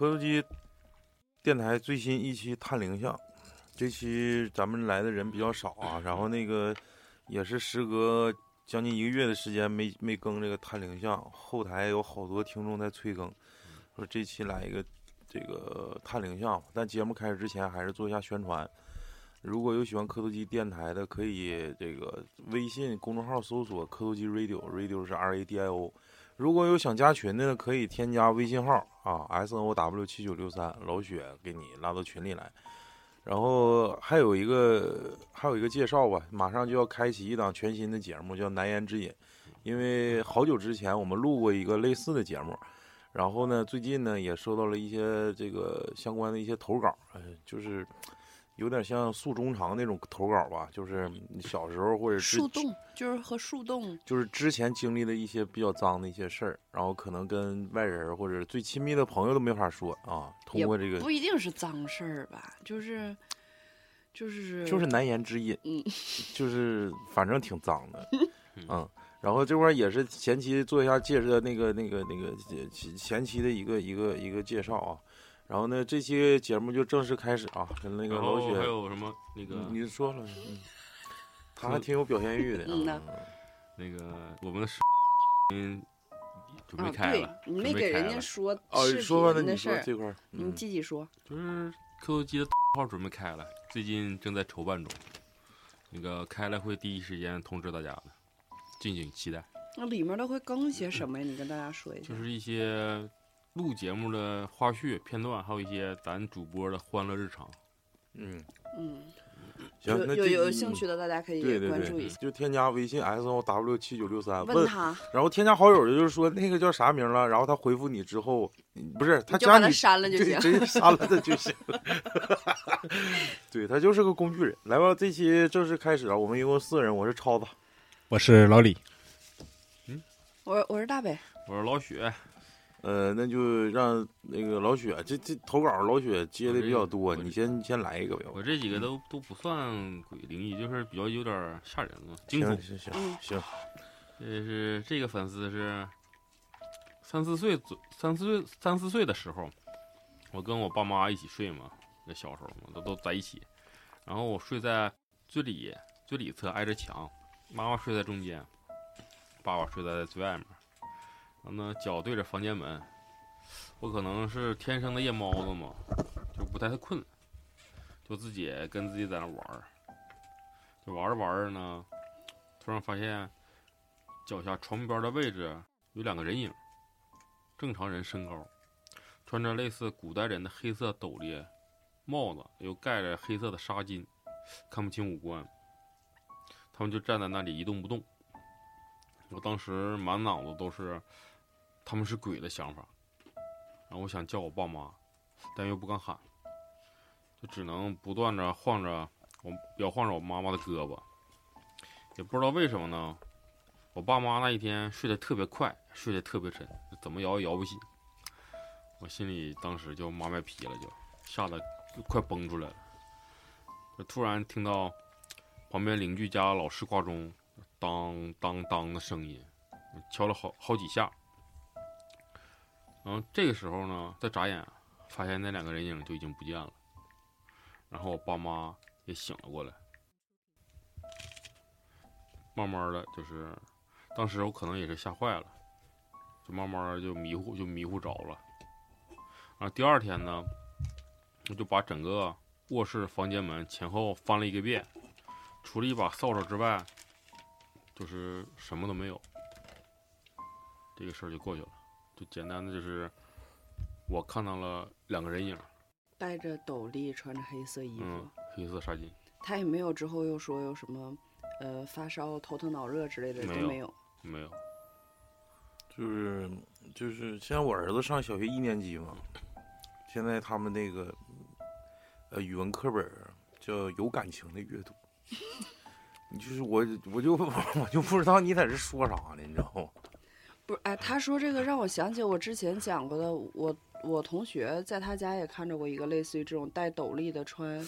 磕头机电台最新一期探灵像，这期咱们来的人比较少啊，然后那个也是时隔将近一个月的时间没没更这个探灵像，后台有好多听众在催更，说这期来一个这个探灵像，但节目开始之前还是做一下宣传。如果有喜欢磕头机电台的，可以这个微信公众号搜索“磕头机 radio”，radio 是 R A D I O。如果有想加群的，可以添加微信号啊，s o W 七九六三，老雪给你拉到群里来。然后还有一个还有一个介绍吧，马上就要开启一档全新的节目，叫《难言之隐》。因为好久之前我们录过一个类似的节目，然后呢，最近呢也收到了一些这个相关的一些投稿，呃，就是。有点像诉衷肠那种投稿吧，就是小时候或者是树洞，就是和树洞，就是之前经历的一些比较脏的一些事儿，然后可能跟外人或者最亲密的朋友都没法说啊。通过这个不一定是脏事儿吧，就是就是就是难言之隐，嗯，就是反正挺脏的，嗯。然后这块儿也是前期做一下介绍，那个那个那个前前期的一个一个一个介绍啊。然后呢，这期节目就正式开始啊！跟那个老雪还有什么那个你说了，他还挺有表现欲的。嗯那个我们的视频准备开了，你没给人家说视频的事儿这块儿你自己说。就是磕头机的号准备开了，最近正在筹办中。那个开了会第一时间通知大家的，敬请期待。那里面都会更些什么呀？你跟大家说一下。就是一些。录节目的花絮片段，还有一些咱主播的欢乐日常。嗯嗯，行，有有有兴趣的大家可以关注一下，就添加微信 S O W 七九六三，问他，然后添加好友的就是说那个叫啥名了，然后他回复你之后，不是他加你删了就行，直接 删了他就行。对他就是个工具人。来吧，这期正式开始啊！我们一共四个人，我是超子，我是老李，嗯，我我是大北，我是老许。呃，那就让那个老雪，这这投稿老雪接的比较多，你先先来一个呗。我这几个都都不算鬼灵异，就是比较有点吓人了，惊悚。行行行，这是这个粉丝是三四岁左三四岁三四岁的时候，我跟我爸妈一起睡嘛，那小时候嘛都都在一起，然后我睡在最里最里侧挨着墙，妈妈睡在中间，爸爸睡在最外面。然后呢，脚对着房间门，我可能是天生的夜猫子嘛，就不太太困，就自己跟自己在那玩儿，就玩着玩着呢，突然发现脚下床边的位置有两个人影，正常人身高，穿着类似古代人的黑色斗笠、帽子，又盖着黑色的纱巾，看不清五官，他们就站在那里一动不动，我当时满脑子都是。他们是鬼的想法，然后我想叫我爸妈，但又不敢喊，就只能不断的晃着我摇晃着我妈妈的胳膊，也不知道为什么呢，我爸妈那一天睡得特别快，睡得特别沉，怎么摇也摇不醒，我心里当时就妈卖皮了，就吓得就快崩出来了，就突然听到旁边邻居家老式挂钟当当当的声音，敲了好好几下。然后这个时候呢，再眨眼，发现那两个人影就已经不见了。然后我爸妈也醒了过来，慢慢的就是，当时我可能也是吓坏了，就慢慢就迷糊就迷糊着了。然后第二天呢，我就把整个卧室房间门前后翻了一个遍，除了一把扫帚之外，就是什么都没有。这个事儿就过去了。就简单的就是，我看到了两个人影，戴着斗笠，穿着黑色衣服，黑色纱巾。他也没有之后又说有什么，呃，发烧、头疼、脑热之类的都没有，没有。就是就是，现在我儿子上小学一年级嘛，现在他们那个，呃，语文课本叫有感情的阅读。你 就是我，我就 我就不知道你在这说啥呢，你知道吗？不是，哎，他说这个让我想起我之前讲过的，我我同学在他家也看着过一个类似于这种戴斗笠的穿。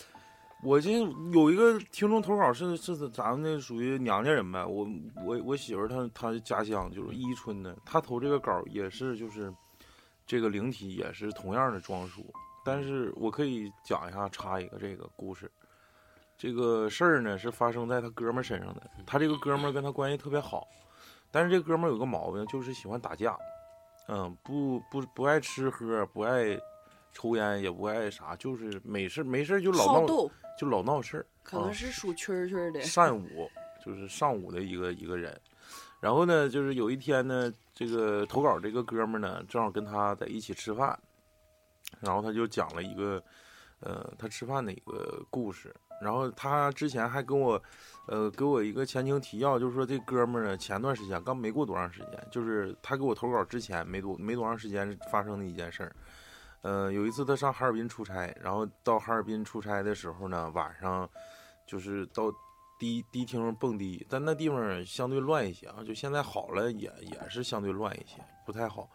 我这有一个听众投稿是是咱们那属于娘家人呗，我我我媳妇她她家乡就是伊春的，她投这个稿也是就是这个灵体也是同样的装束，但是我可以讲一下，插一个这个故事。这个事儿呢是发生在他哥们身上的，他这个哥们跟他关系特别好，但是这哥们儿有个毛病，就是喜欢打架，嗯，不不不爱吃喝，不爱抽烟，也不爱啥，就是没事没事就老闹，就老闹事儿。可能是属蛐蛐儿的。善舞就是上午的一个一个人，然后呢，就是有一天呢，这个投稿这个哥们儿呢，正好跟他在一起吃饭，然后他就讲了一个，呃，他吃饭的一个故事。然后他之前还跟我，呃，给我一个前情提要，就是说这哥们儿呢，前段时间刚没过多长时间，就是他给我投稿之前没多没多长时间发生的一件事儿。呃，有一次他上哈尔滨出差，然后到哈尔滨出差的时候呢，晚上就是到迪迪厅蹦迪，但那地方相对乱一些啊，就现在好了也也是相对乱一些，不太好。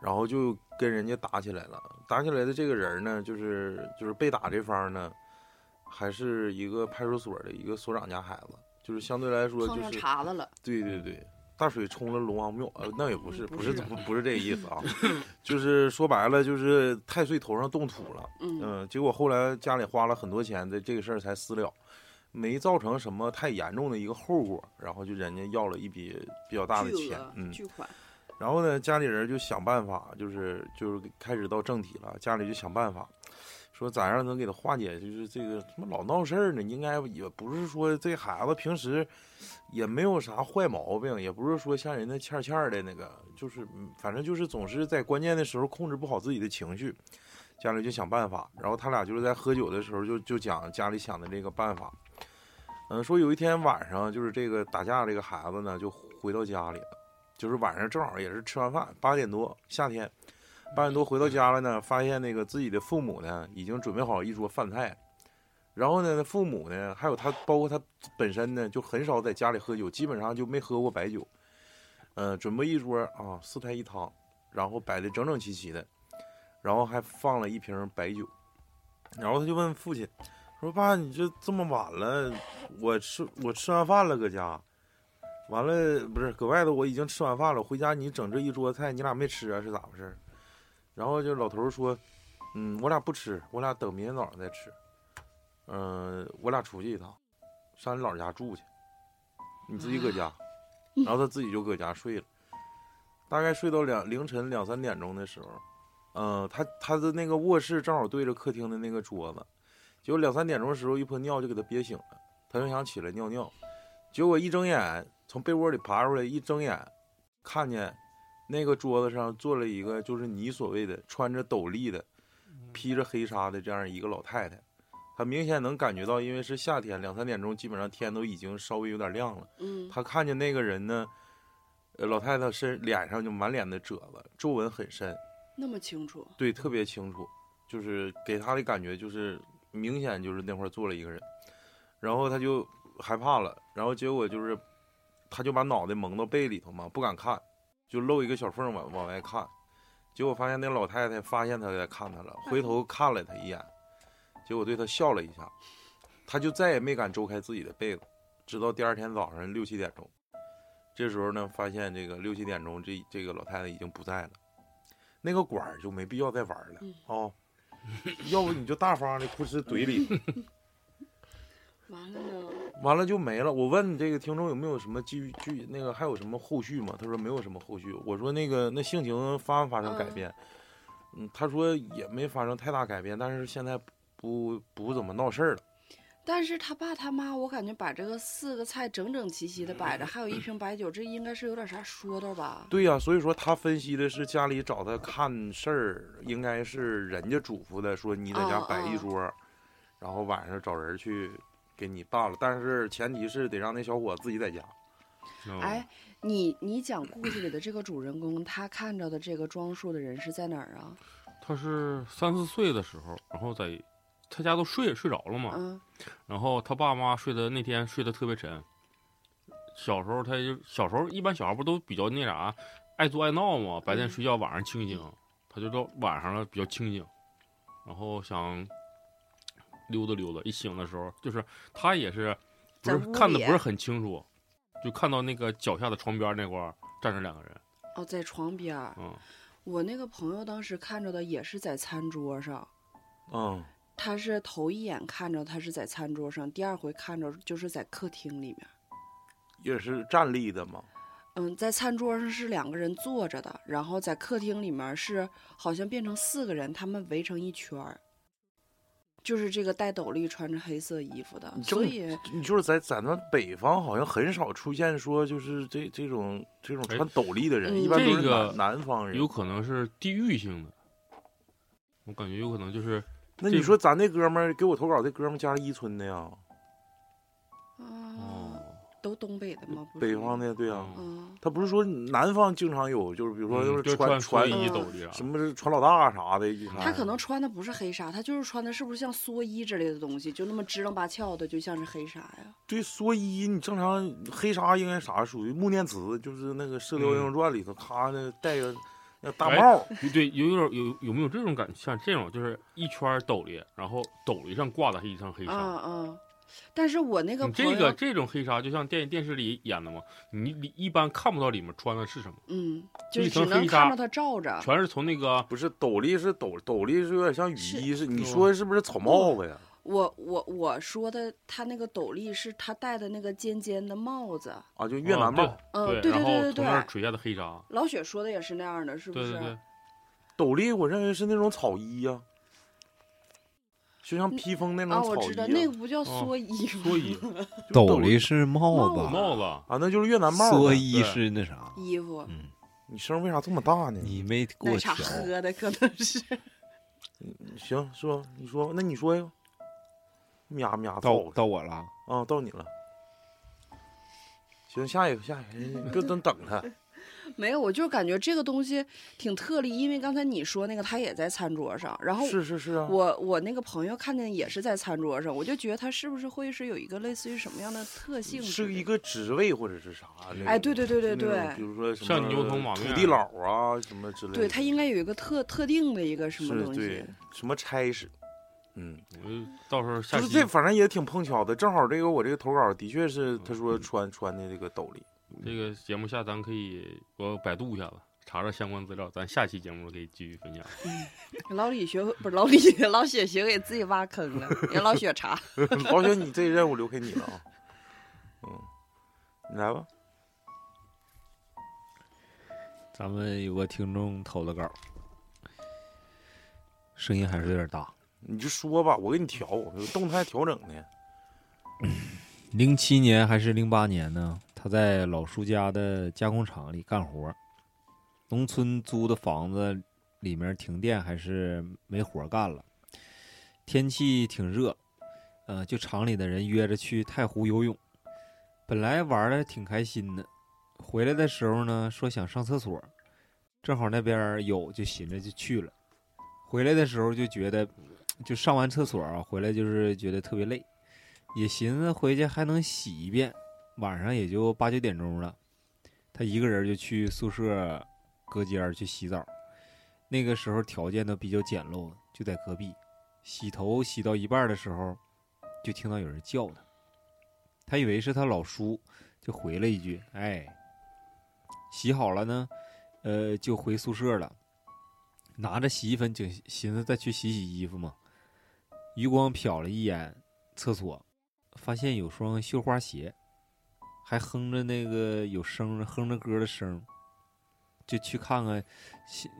然后就跟人家打起来了，打起来的这个人呢，就是就是被打这方呢。还是一个派出所的一个所长家孩子，就是相对来说就是茬子了。对对对，大水冲了龙王庙，呃，那也不是，不是不不是这个意思啊，就是说白了就是太岁头上动土了，嗯，结果后来家里花了很多钱，这这个事儿才私了，没造成什么太严重的一个后果，然后就人家要了一笔比较大的钱，嗯，巨款。然后呢，家里人就想办法，就是就是开始到正题了，家里就想办法。说咋样能给他化解？就是这个他妈老闹事儿呢？应该也不是说这孩子平时也没有啥坏毛病，也不是说像人家欠欠的那个，就是反正就是总是在关键的时候控制不好自己的情绪。家里就想办法，然后他俩就是在喝酒的时候就就讲家里想的这个办法。嗯，说有一天晚上就是这个打架这个孩子呢就回到家里了，就是晚上正好也是吃完饭八点多，夏天。八点多回到家了呢，发现那个自己的父母呢已经准备好一桌饭菜，然后呢，父母呢还有他，包括他本身呢就很少在家里喝酒，基本上就没喝过白酒。嗯，准备一桌啊四菜一汤，然后摆的整整齐齐的，然后还放了一瓶白酒，然后他就问父亲说：“爸，你这这么晚了，我吃我吃完饭了，搁家，完了不是搁外头我已经吃完饭了，回家你整这一桌菜，你俩没吃啊？是咋回事？”然后就老头说：“嗯，我俩不吃，我俩等明天早上再吃。嗯，我俩出去一趟，上你姥家住去，你自己搁家。然后他自己就搁家睡了，大概睡到两凌晨两三点钟的时候，嗯，他他的那个卧室正好对着客厅的那个桌子，结果两三点钟的时候一泼尿就给他憋醒了，他就想起来尿尿，结果一睁眼从被窝里爬出来，一睁眼看见。”那个桌子上坐了一个，就是你所谓的穿着斗笠的、披着黑纱的这样一个老太太。她明显能感觉到，因为是夏天，两三点钟，基本上天都已经稍微有点亮了。嗯。她看见那个人呢，呃，老太太身脸上就满脸的褶子，皱纹很深。那么清楚？对，特别清楚，就是给她的感觉就是明显就是那块坐了一个人，然后她就害怕了，然后结果就是，她就把脑袋蒙到被里头嘛，不敢看。就露一个小缝往往外看，结果发现那老太太发现他在看他了，回头看了他一眼，结果对他笑了一下，他就再也没敢周开自己的被子，直到第二天早上六七点钟，这时候呢，发现这个六七点钟这这个老太太已经不在了，那个管儿就没必要再玩了啊，要不你就大方的哭哧怼里。完了呢？完了就没了。我问你这个听众有没有什么继续那个还有什么后续吗？他说没有什么后续。我说那个那性情发没发生改变？嗯，他说也没发生太大改变，但是现在不不怎么闹事儿了。但是他爸他妈，我感觉把这个四个菜整整齐齐的摆着，还有一瓶白酒，这应该是有点啥说道吧？对呀，所以说他分析的是家里找他看事儿，应该是人家嘱咐的，说你在家摆一桌，然后晚上找人去。给你办了，但是前提是得让那小伙自己在家。哎，你你讲故事里的这个主人公，他看着的这个装束的人是在哪儿啊？他是三四岁的时候，然后在他家都睡睡着了嘛。嗯。然后他爸妈睡的那天睡得特别沉。小时候他就小时候一般小孩不都比较那啥，爱作爱闹嘛。白天睡觉，晚上清醒。他就到晚上了比较清醒，然后想。溜达溜达，一醒的时候，就是他也是，不是看的不是很清楚，就看到那个脚下的床边那块站着两个人。哦，在床边嗯，我那个朋友当时看着的也是在餐桌上，嗯，他是头一眼看着他是在餐桌上，第二回看着就是在客厅里面。也是站立的嘛。嗯，在餐桌上是两个人坐着的，然后在客厅里面是好像变成四个人，他们围成一圈儿，就是这个戴斗笠、穿着黑色衣服的所以你就是在咱们北方好像很少出现说就是这这种这种哎穿斗笠的人，嗯一般都是这个南南方人有。可能是地域性的，我感觉有可能就是那你说咱那哥们儿给我投稿，这哥们儿家是伊春的呀，啊，哦，都东北的吗？不是北方的，对啊、嗯，他不是说南方经常有，就是比如说嗯就是穿穿衣斗笠啊，什么是穿老大啥的，他可能穿的不是黑纱，他就是穿的是不是像蓑衣之类的东西，就那么支棱八翘的，就像是黑纱呀。对蓑衣，你正常黑纱应该啥属于穆念慈，就是那个《射雕英雄传》里头，他那戴个那大哎帽，对，有有点有有没有这种感？像这种就是一圈斗笠，然后斗笠上挂的是一层黑纱。嗯嗯，但是我那个你，这个这种黑纱就像电电视里演的嘛，你里一般看不到里面穿的是什么，嗯，就是只层黑纱能看到它罩着。全是从那个不是斗笠是斗斗笠是有点像雨是衣是，你是说是不是草帽子呀？我我我说的，他那个斗笠是他戴的那个尖尖的帽子。啊，就越南帽。嗯，对，对对对对，从那儿垂下的黑纱，老雪说的也是那样的，是不是？对对对，斗笠我认为是那种草衣呀、就像披风那种啊，草衣、我知道那个不叫蓑衣吗？蓑衣 斗笠是帽帽子，帽子，啊，那就是越南帽呗。蓑衣是那啥。衣服，嗯，你声为啥这么大呢？你没给奶茶。喝的可能是。行，说你说，那你说呀？喵喵到操到我了，啊，到你了。行，下一个，下一个，别等等他。没有，我就感觉这个东西挺特例，因为刚才你说那个他也在餐桌上，然后是是是啊，我我那个朋友看见也是在餐桌上，我就觉得他是不是会是有一个类似于什么样的特性？是一个职位或者是啥？哎对对对对对比如说像牛头马面土地佬啊什么之类的。对他应该有一个特特定的一个什么东西对。什么差事。嗯，我就到时候下期就是这，反正也挺碰巧的，正好这个我这个投稿的确是他嗯说穿穿的这个斗笠。这个节目下咱可以我百度一下子，查查相关资料，咱下期节目可以继续分享。老李学不是老李，老雪学给自己挖坑了，让老雪查。老雪，你这任务留给你了啊。嗯，你来吧。咱们有个听众投的稿，声音还是有点大。你就说吧，我给你调，有动态调整呢。零七年还是零八年呢？他在老叔家的加工厂里干活，农村租的房子里面停电，还是没活干了。天气挺热，呃，就厂里的人约着去太湖游泳。本来玩的挺开心的，回来的时候呢，说想上厕所，正好那边有，就寻着就去了。回来的时候就觉得，就上完厕所啊，回来就是觉得特别累。也寻思回去还能洗一遍，晚上也就八九点钟了。他一个人就去宿舍隔间去洗澡。那个时候条件都比较简陋，就在隔壁。洗头洗到一半的时候，就听到有人叫他。他以为是他老叔，就回了一句：“哎。”洗好了呢，呃，就回宿舍了。拿着洗衣粉，就寻思再去洗洗衣服嘛。余光瞟了一眼厕所，发现有双绣花鞋，还哼着那个有声哼着歌的声，就去看看，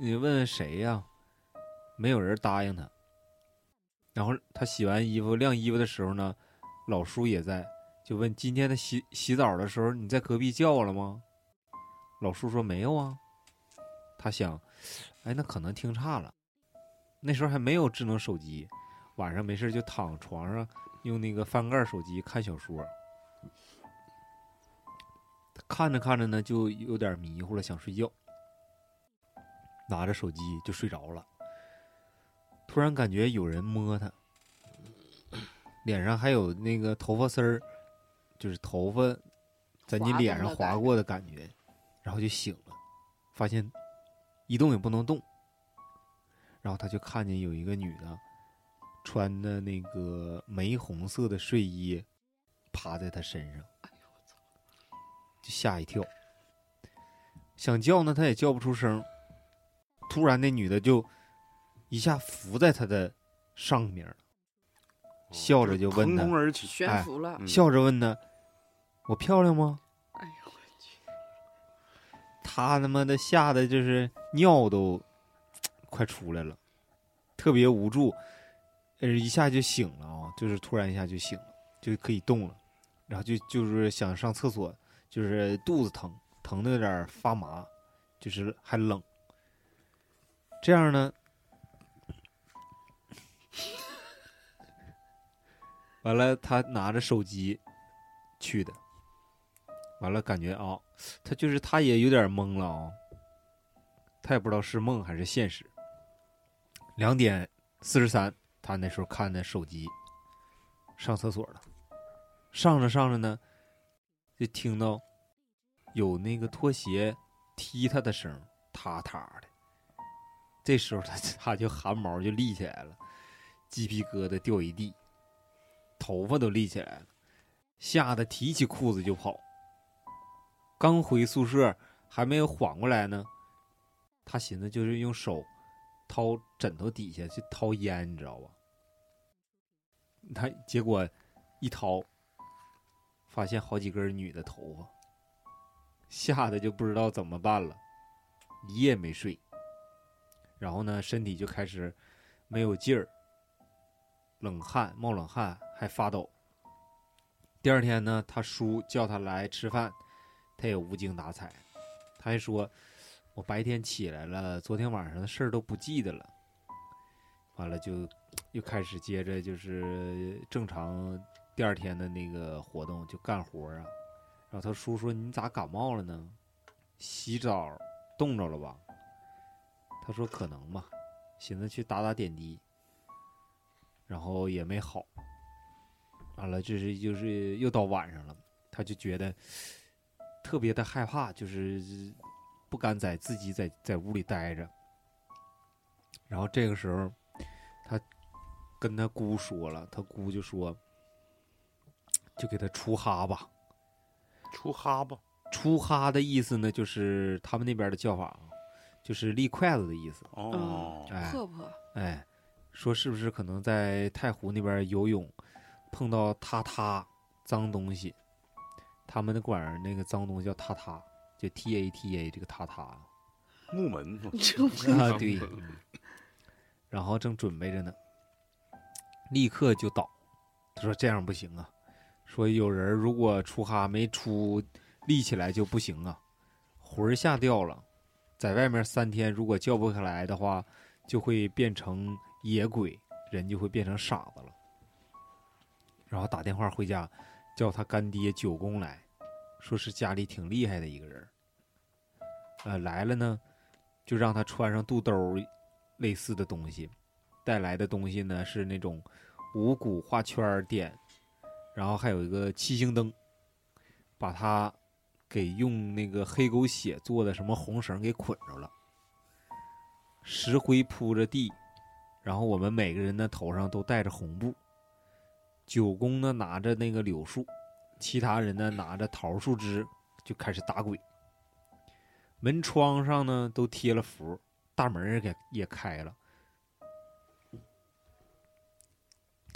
你问问谁呀、没有人答应他。然后他洗完衣服晾衣服的时候呢，老叔也在，就问今天他洗洗澡的时候你在隔壁叫我了吗？老叔说没有啊。他想，哎，那可能听差了。那时候还没有智能手机，晚上没事就躺床上用那个翻盖手机看小说。看着看着呢，就有点迷糊了，想睡觉，拿着手机就睡着了。突然感觉有人摸他，脸上还有那个头发丝儿，就是头发在你脸上划过的感觉，然后就醒了，发现一动也不能动。然后他就看见有一个女的，穿的那个玫红色的睡衣，趴在他身上，就吓一跳。想叫呢，他也叫不出声。突突然那女的就一下伏在他的上面了，笑着就问他，腾空而起，悬浮了。嗯笑着问他：“我漂亮吗哎呦我去！？”他他妈的吓得就是尿都 快出来了，特别无助，呃，一下就醒了啊，就是突然一下就醒了，就可以动了，然后就就是想上厕所，就是肚子疼，疼的有点发麻，就是还冷。这样呢，完了他拿着手机去的，完了感觉啊、他就是他也有点懵了啊、他也不知道是梦还是现实。两点四十三，他那时候看的手机，上厕所了，上着上着呢，就听到有那个拖鞋踢他的声，踏踏的。这时候他 他就汗毛就立起来了，鸡皮疙瘩掉一地，头发都立起来了，吓得提起裤子就跑。刚回宿舍，还没有缓过来呢，他寻思就是用手掏枕头底下去掏烟，你知道吧？他结果一掏，发现好几根女的头发，吓得就不知道怎么办了，一夜没睡。然后呢，身体就开始没有劲儿，冷汗冒冷汗，还发抖。第二天呢，他叔叫他来吃饭，他也无精打采，他还说：“我白天起来了，昨天晚上的事儿都不记得了。”完了就又开始接着就是正常第二天的那个活动，就干活啊。然后他叔说：“你咋感冒了呢？洗澡冻着了吧？”他说：“可能吧，寻思去打打点滴，然后也没好。完了，这是就是又到晚上了，他就觉得特别的害怕，就是不敢在自己在在屋里待着。然后这个时候，他跟他姑说了，他姑就说，就给他出哈吧。出哈巴，出哈的意思呢，就是他们那边的叫法啊，就是立筷子的意思。哦，哎破破，哎，说是不是可能在太湖那边游泳，碰到塌塌脏东西，他们那管儿那个脏东西叫塌塌，就 T A T A 这个塌塌木门，这啊，对。然后正准备着呢，立刻就倒。他说这样不行啊，说有人如果出哈没出，立起来就不行啊，魂儿吓掉了，在外面三天如果叫不起来的话，就会变成野鬼，人就会变成傻子了。然后打电话回家，叫他干爹九公来，说是家里挺厉害的一个人。呃，来了呢，就让他穿上肚兜类似的东西，带来的东西呢是那种五谷画圈点，然后还有一个七星灯，把他给用那个黑狗血做的什么红绳给捆着了，石灰铺着地，然后我们每个人的头上都戴着红布，九公呢拿着那个柳树，其他人呢拿着桃树枝，就开始打鬼。门窗上呢都贴了符，大门儿给也开了。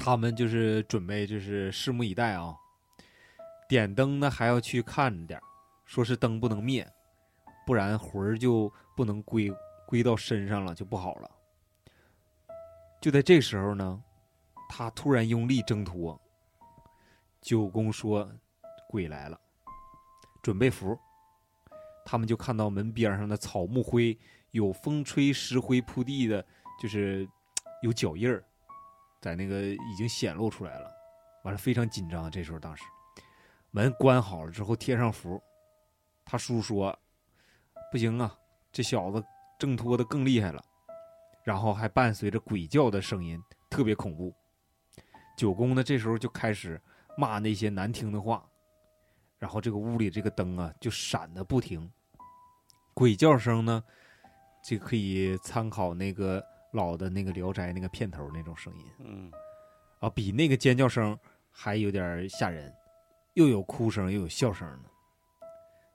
他们就是准备，就是拭目以待啊。点灯呢还要去看点说是灯不能灭，不然魂儿就不能归归到身上了，就不好了。就在这时候呢，他突然用力挣脱，九公说：“鬼来了，准备符。”他们就看到门边上的草木灰有风吹石灰铺地的，就是有脚印儿，在那个已经显露出来了。完了，非常紧张。这时候，当时门关好了之后，贴上符。他叔说：“不行啊，这小子挣脱的更厉害了。”然后还伴随着鬼叫的声音，特别恐怖。九公呢，这时候就开始骂那些难听的话，然后这个屋里这个灯啊就闪的不停。鬼叫声呢，这个可以参考那个老的那个《聊斋》那个片头那种声音嗯，啊，比那个尖叫声还有点吓人，又有哭声又有笑声呢。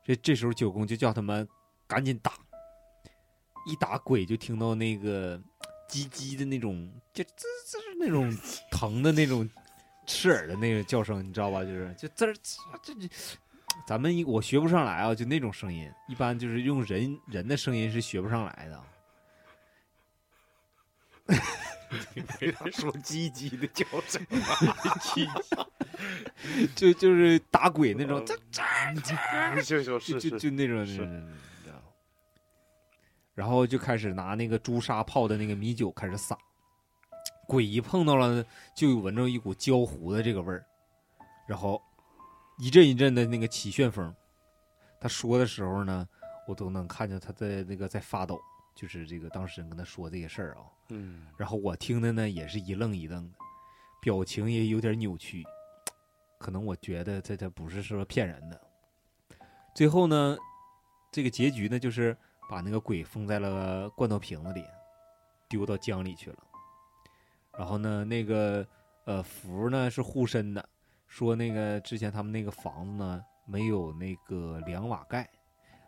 这这时候九公就叫他们赶紧打，一打鬼就听到那个叽叽的那种，就滋滋那种疼的那种刺耳的那个叫声，你知道吧？就是就滋儿滋这这，咱们一我学不上来啊，就那种声音，一般就是用人人的声音是学不上来的。说鸡鸡的叫声，就就是打鬼那种，这就就就是就就那种，然后就开始拿那个朱砂泡的那个米酒开始撒，鬼一碰到了就闻着一股焦糊的这个味儿，然后一阵一阵的那个起旋风。他说的时候呢，我都能看见他在那个在发抖，就是这个当事人跟他说这个事儿啊。嗯，然后我听的呢也是一愣一愣的，表情也有点扭曲，可能我觉得这这不是说骗人的。最后呢，这个结局呢就是把那个鬼封在了罐头瓶子里，丢到江里去了。然后呢，那个呃符呢是护身的，说那个之前他们那个房子呢没有那个两瓦盖，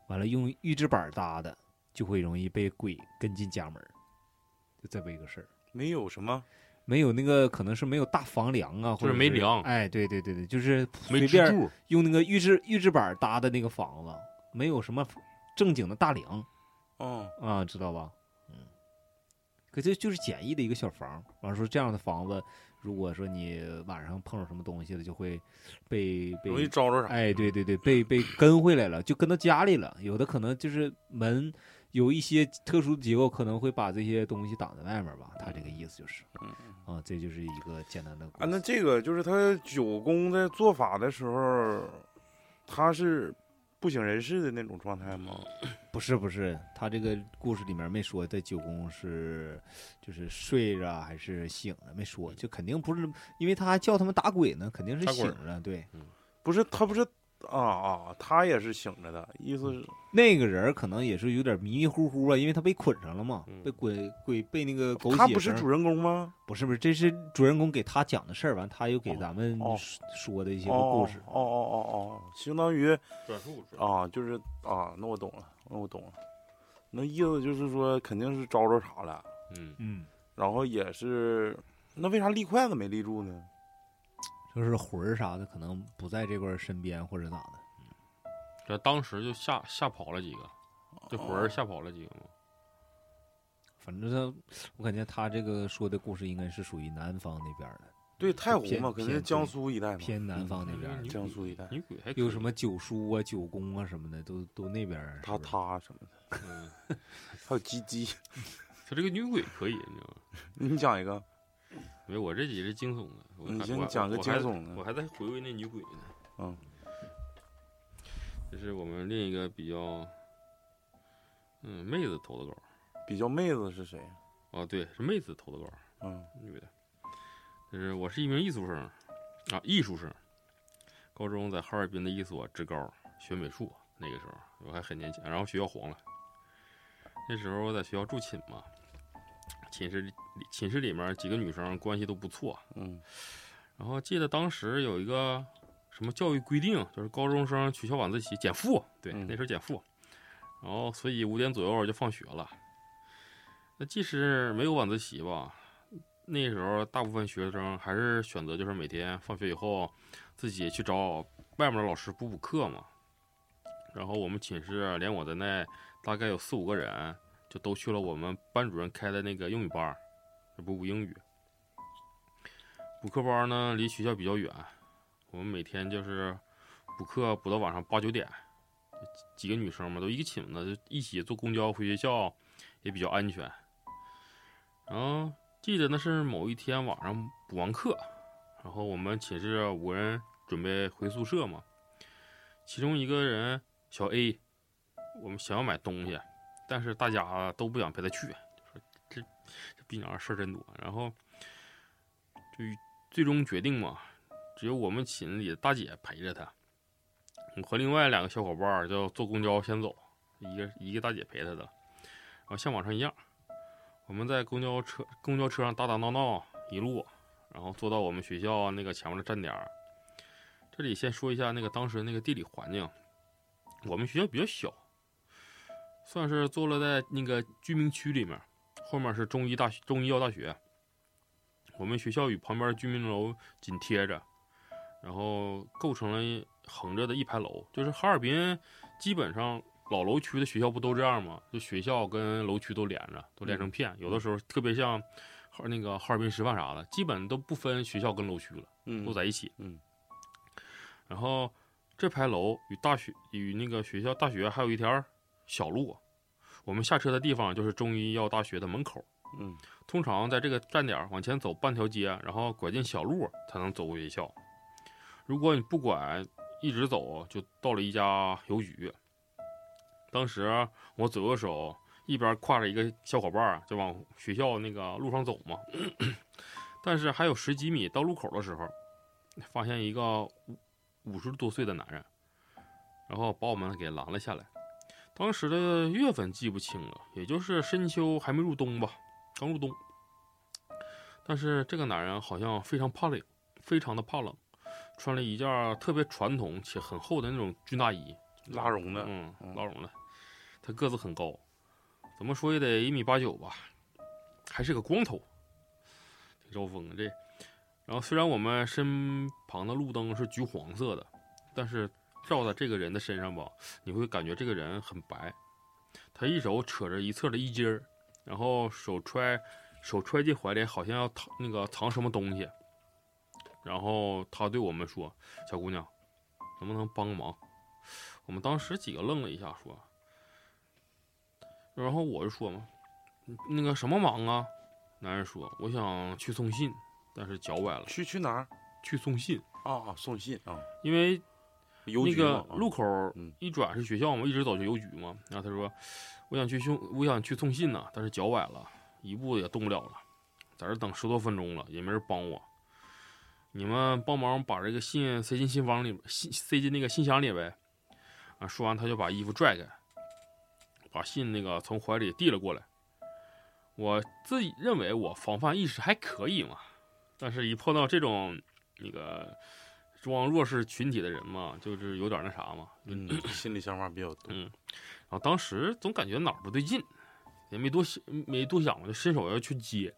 完了用预制板搭的，就会容易被鬼跟进家门儿，就这么一个事儿。没有什么，没有那个可能是没有大房梁啊，或就是者没梁哎，对对对对，就是没随便，用那个预制预制板搭的那个房子，没有什么正经的大梁嗯，啊，知道吧？嗯，可这就是简易的一个小房。完了说这样的房子，如果说你晚上碰上什么东西了，就会被被容易招着啥？哎，对对对，被被跟回来了，就跟到家里了。有的可能就是门有一些特殊的结构，可能会把这些东西挡在外面吧。他这个意思就是，嗯啊，这就是一个简单的啊，那这个就是他九宫在做法的时候，他是不省人事的那种状态吗？不是不是，他这个故事里面没说在九宫是就是睡着还是醒着，没说，就肯定不是，因为他还叫他们打鬼呢，肯定是醒着。对，不是，他不是啊啊，他也是醒着的，意思是那个人可能也是有点迷迷糊糊啊，因为他被捆上了嘛，嗯被鬼鬼被那个狗血绳他不是主人公吗？不是不是，这是主人公给他讲的事儿，完他又给咱们哦说的一些个哦故事。哦哦哦哦，相当于转述啊，就是啊，那我懂了，那我懂了，那意思就是说肯定是招着啥了，嗯，嗯，然后也是，那为啥立筷子没立住呢？就是魂儿啥的可能不在这块儿身边或者咋的。这当时就吓吓跑了几个，这魂儿吓跑了几个嘛。反正他，我感觉他这个说的故事应该是属于南方那边的，对，太湖嘛，肯定是江苏一带嘛，偏南方那嗯边儿江苏一带，女鬼还有什么九叔啊、九公啊什么的，都都那边儿。他他什么的，嗯，还有鸡鸡，他这个女鬼可以，你知道吗？你讲一个，没有，我这集是惊悚的。我你先讲个惊悚的我还在回味那女鬼呢。嗯，这是我们另一个比较，嗯，妹子投的稿。比较妹子是谁？哦，对，是妹子投的稿，嗯女的。就是我是一名艺术生，啊，艺术生。高中在哈尔滨的一所职高学美术，那个时候我还很年轻，然后学校黄了。那时候我在学校住寝嘛，寝室里寝室里面几个女生关系都不错，嗯然后记得当时有一个什么教育规定，就是高中生取消晚自习减负，对，嗯那时候减负，然后所以五点左右就放学了。那即使没有晚自习吧，那时候大部分学生还是选择就是每天放学以后自己去找外面的老师补补课嘛。然后我们寝室连我在内，大概有四五个人，就都去了我们班主任开的那个英语班儿，补补英语。补课班呢离学校比较远，我们每天就是补课补到晚上八九点，几个女生嘛都一个寝的，就一起坐公交回学校，也比较安全。然后记得那是某一天晚上补完课，然后我们寝室五个人准备回宿舍嘛，其中一个人小 A，我们想要买东西，但是大家都不想陪他去，说这这逼娘事儿真多，然后就最终决定嘛，只有我们寝里的大姐陪着他，我和另外两个小伙伴儿就坐公交先走，一个一个大姐陪他的，然后像往常一样，我们在公交车公交车上打打闹闹一路，然后坐到我们学校那个前面的站点儿。这里先说一下那个当时那个地理环境，我们学校比较小，算是坐落在那个居民区里面，后面是中医大学、中医药大学。我们学校与旁边居民楼紧贴着，然后构成了横着的一排楼。就是哈尔滨基本上老楼区的学校不都这样吗？就学校跟楼区都连着，都连成片。有的时候特别像哈那个哈尔滨师范啥的，基本都不分学校跟楼区了，嗯都在一起。嗯。然后这排楼与大学与那个学校大学还有一条小路，我们下车的地方就是中医药大学的门口。嗯通常在这个站点往前走半条街，然后拐进小路才能走回学校。如果你不拐，一直走就到了一家邮局。当时我左右手一边挎着一个小伙伴儿，就往学校那个路上走嘛。但是还有十几米到路口的时候，发现一个五五十多岁的男人，然后把我们给拦了下来。当时的月份记不清了，也就是深秋还没入冬吧。刚入冬，但是这个男人好像非常怕冷，非常的怕冷，穿了一件特别传统且很厚的那种军大衣，拉绒的，嗯嗯，拉绒的。他个子很高，怎么说也得一米八九吧，还是个光头，挺招风的这。然后虽然我们身旁的路灯是橘黄色的，但是照在这个人的身上吧，你会感觉这个人很白。他一手扯着一侧的衣襟儿。然后手揣手揣进怀里，好像要藏那个藏什么东西。然后他对我们说：“小姑娘，能不能帮个忙？”我们当时几个愣了一下，说：“然后我就说嘛，那个什么忙啊？”男人说：“我想去送信，但是脚崴了，去去哪儿去送信，啊啊？送信啊，因为那个邮局嘛啊路口嗯一转是学校嘛，一直走就邮局嘛。然后他说：“我想去送，我想去送信呢，但是脚崴了，一步也动不了了，在这等十多分钟了，也没人帮我。你们帮忙把这个信塞进信封里，信塞进那个信箱里呗。”啊，说完他就把衣服拽开，把信那个从怀里递了过来。我自己认为我防范意识还可以嘛，但是一碰到这种那个装弱势群体的人嘛，就是有点那啥嘛，嗯，心里想法比较多，嗯，然后当时总感觉哪儿不对劲，也没多想，没多想，我就伸手要去接。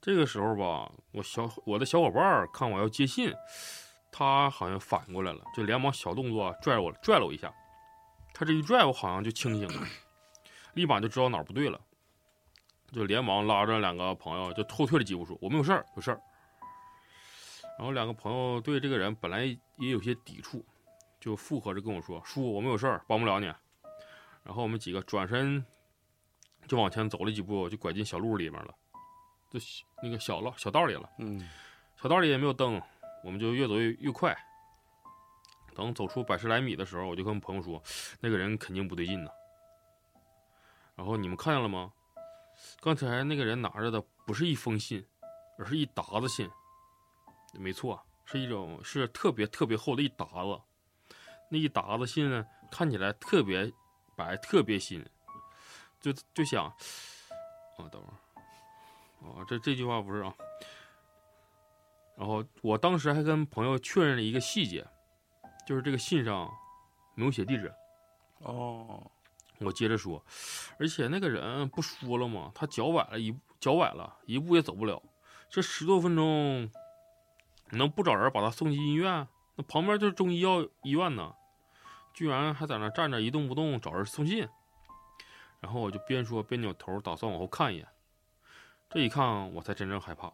这个时候吧，我小我的小伙伴儿看我要接信，他好像反过来了，就连忙小动作拽我拽了我一下。他这一拽，我好像就清醒了，立马就知道哪儿不对了，就连忙拉着两个朋友就后退了几步，说：“我们有事儿，有事儿。”然后两个朋友对这个人本来也有些抵触，就附和着跟我说：“叔，我们有事儿，帮不了你。”然后我们几个转身就往前走了几步，就拐进小路里面了，就那个小道小道里了。嗯小道里也没有灯，我们就越走越越快。等走出百十来米的时候，我就跟朋友说：“那个人肯定不对劲呢。”然后你们看见了吗？刚才那个人拿着的不是一封信，而是一沓子信。没错，是一种是特别特别厚的一沓子。那一沓子信呢，看起来特别白，特别新。就就想，啊，等会儿，啊，这这句话不是啊。然后我当时还跟朋友确认了一个细节，就是这个信上没有写地址。哦，我接着说，而且那个人不说了吗？他脚崴了一脚崴了，一步也走不了。这十多分钟，能不找人把他送进医院？那旁边就是中医药医院呢，居然还在那站着一动不动找人送信。然后我就边说边扭头，打算往后看一眼。这一看，我才真正害怕。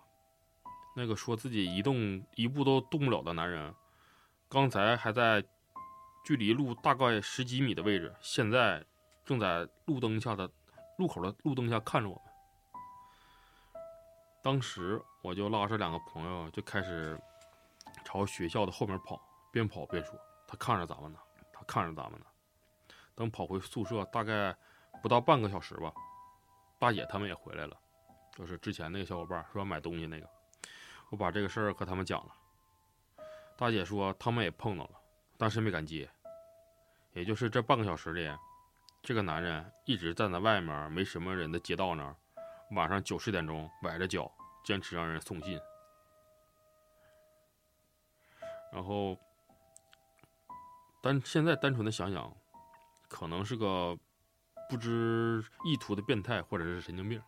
那个说自己一动一步都动不了的男人，刚才还在距离路大概十几米的位置，现在正在路灯下的路口的路灯下看着我们。当时我就拉着两个朋友就开始朝学校的后面跑，边跑边说：“他看着咱们呢，他看着咱们呢。”等跑回宿舍，大概不到半个小时吧，大姐他们也回来了，就是之前那个小伙伴说买东西那个。我把这个事儿和他们讲了，大姐说他们也碰到了，但是没敢接。也就是这半个小时里，这个男人一直站在外面没什么人的街道那儿，晚上九十点钟崴着脚，坚持让人送信。然后，单现在单纯的想想，可能是个不知意图的变态或者是神经病，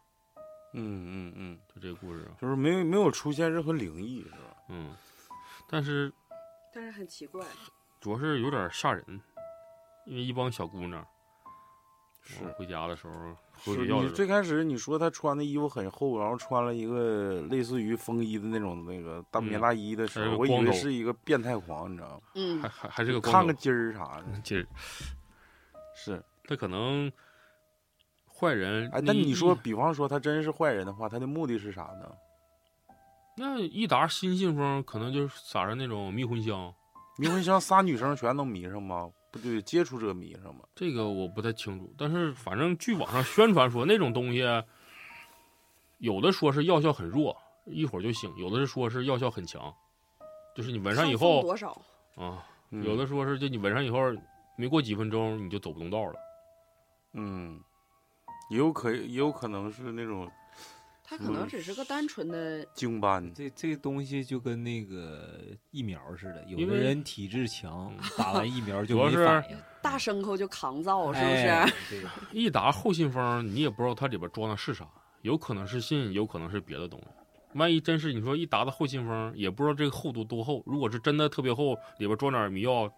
嗯嗯嗯，就这个故事。就是没有没有出现任何灵异，是吧？嗯，但是但是很奇怪，主要是有点吓人，因为一帮小姑娘是回家的时候喝是学校的时候，你最开始你说他穿的衣服很厚，然后穿了一个类似于风衣的那种那个大棉嗯大衣的时候，我以为是一个变态狂，你知道吗？嗯还，还还是个看个筋儿啥的，鸡儿，是。他可能坏人。哎，但你说，比方说他真是坏人的话，他的目的是啥呢？那一沓新信封，可能就撒上那种迷魂香，迷魂香仨女生全能迷上吗？不对，接触这个迷上吗？这个我不太清楚。但是反正据网上宣传说，那种东西，有的说是药效很弱，一会儿就醒；有的是说是药效很强，就是你闻上以后多少？啊，嗯有的说是就你闻上以后，没过几分钟你就走不动道了。嗯，也有可也有可能是那种他可能只是个单纯的，精斑，这这东西就跟那个疫苗似的，有的人体质强嗯，打完疫苗就 主要是没反应，大牲口就抗造，是不哎是？对 一沓厚信封，你也不知道它里边装的是啥，有可能是信，有可能是别的东西。万一真是你说一沓子厚信封，也不知道这个厚度多厚。如果是真的特别厚，里边装点迷药，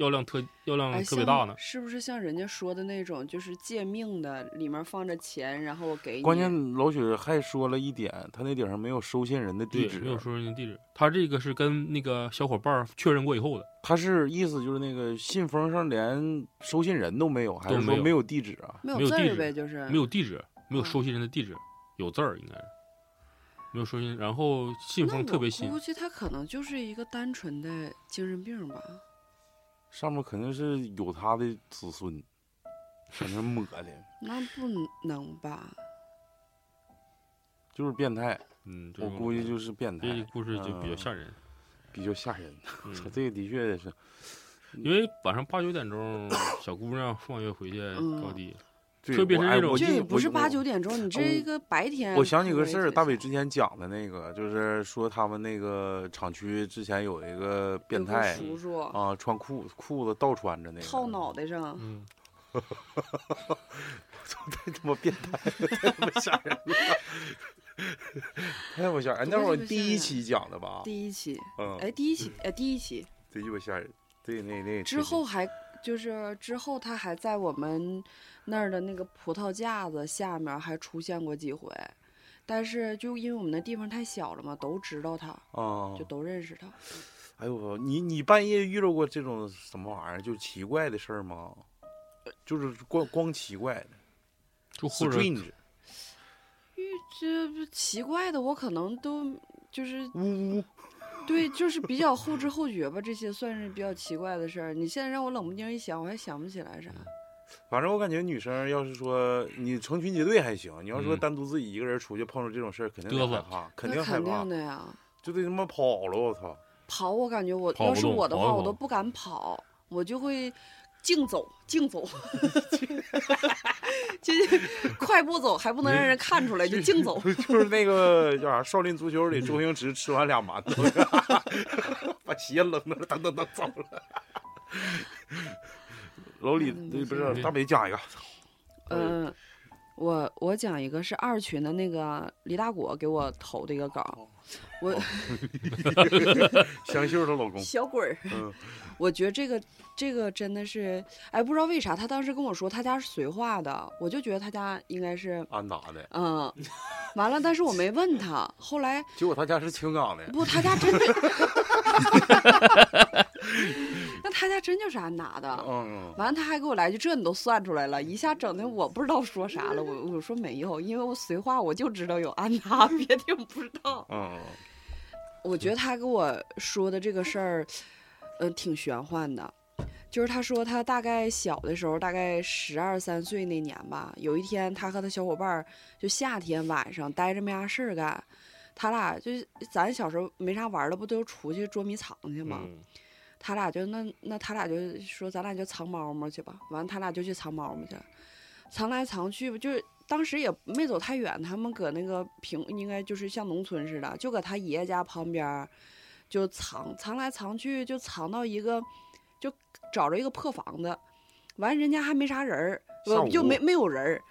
药量特药量哎，特别大呢像。是不是像人家说的那种，就是借命的，里面放着钱，然后我给你。关键老许还说了一点，他那顶上没有收信人的地，址，没有收信人的地址。他这个是跟那个小伙伴确认过以后的，他是意思就是那个信封上连收信人都没有，还都没有是说没有地址啊？没没有地址字儿呗，就是没有地址，没有嗯收信人的地址，有字儿应该是没有收信。然后信封特别新我估，计他可能就是一个单纯的精神病吧。上面肯定是有他的子孙，在那抹的，那不能吧？就是变态。嗯，我估计就是变态这个，故事就比较嗯吓人。比较吓人。嗯操，这个的确是，因为晚上八九点钟，小姑娘放学回去嗯高低，对特别是那种这也不是八九点钟，你这一个白天。我想起个事儿，大伟之前讲的那个，就是说他们那个厂区之前有一个变态叔叔啊，穿裤裤子倒穿着那个，套脑袋上，嗯，太他妈变态了，太他妈吓人了，太吓人！那会儿第一期讲的吧？第一期，嗯，哎，第一期，哎，第一期 这鸡巴吓人。对，那那之后还就是之后他还在我们那儿的那个葡萄架子下面还出现过几回，但是就因为我们那地方太小了嘛，都知道他，啊就，都认识他。哎呦，你你半夜遇到过这种什么玩意儿，就奇怪的事儿吗？就是光光奇怪的就或者，strange，这不奇怪的，我可能都就是呜呜，对，就是比较后知后觉吧，这些算是比较奇怪的事儿。你现在让我冷不丁一想，我还想不起来啥。反正我感觉女生要是说你成群结队还行，你要说嗯单独自己一个人出去碰着这种事儿，肯定害怕，肯那定害怕肯定，的呀，就得他妈跑了，我操！跑我感觉我要是我的话，我都不敢跑，我就会竞走，竞走，就是快步走，还不能让人看出来，就竞走。就是那个叫啥，少林足球里周星驰吃完俩馒头，把鞋扔那儿，噔噔噔走了。老李，嗯，不是大北讲一个，嗯，我我讲一个是二群的那个李大果给我投的一个稿，我 香秀她老公，小鬼儿，嗯。我觉得这个这个真的是，哎，不知道为啥他当时跟我说他家是绥化的，我就觉得他家应该是，安达的，嗯，完了，但是我没问他，后来结果他家是青冈的，不，他家真就，那他家真就是安达的。嗯完了，他还给我来句：“这你都算出来了，一下整的我不知道说啥了。我”我说没有，因为我随话我就知道有安达，别的我不知道。嗯我觉得他给我说的这个事儿，呃，挺玄幻的。就是他说他大概小的时候，大概十二三岁那年吧，有一天他和他小伙伴儿就夏天晚上待着没啥事儿干，他俩就是咱小时候没啥玩的，不都出去捉迷藏去吗？嗯他俩就那那他俩就说咱俩就藏猫猫去吧，完了他俩就去藏猫猫去了，藏来藏去吧，就是当时也没走太远，他们搁那个平应该就是像农村似的，就搁他爷爷家旁边儿就藏藏来藏去，就藏到一个就找着一个破房子，完人家还没啥人儿，就没没有人儿，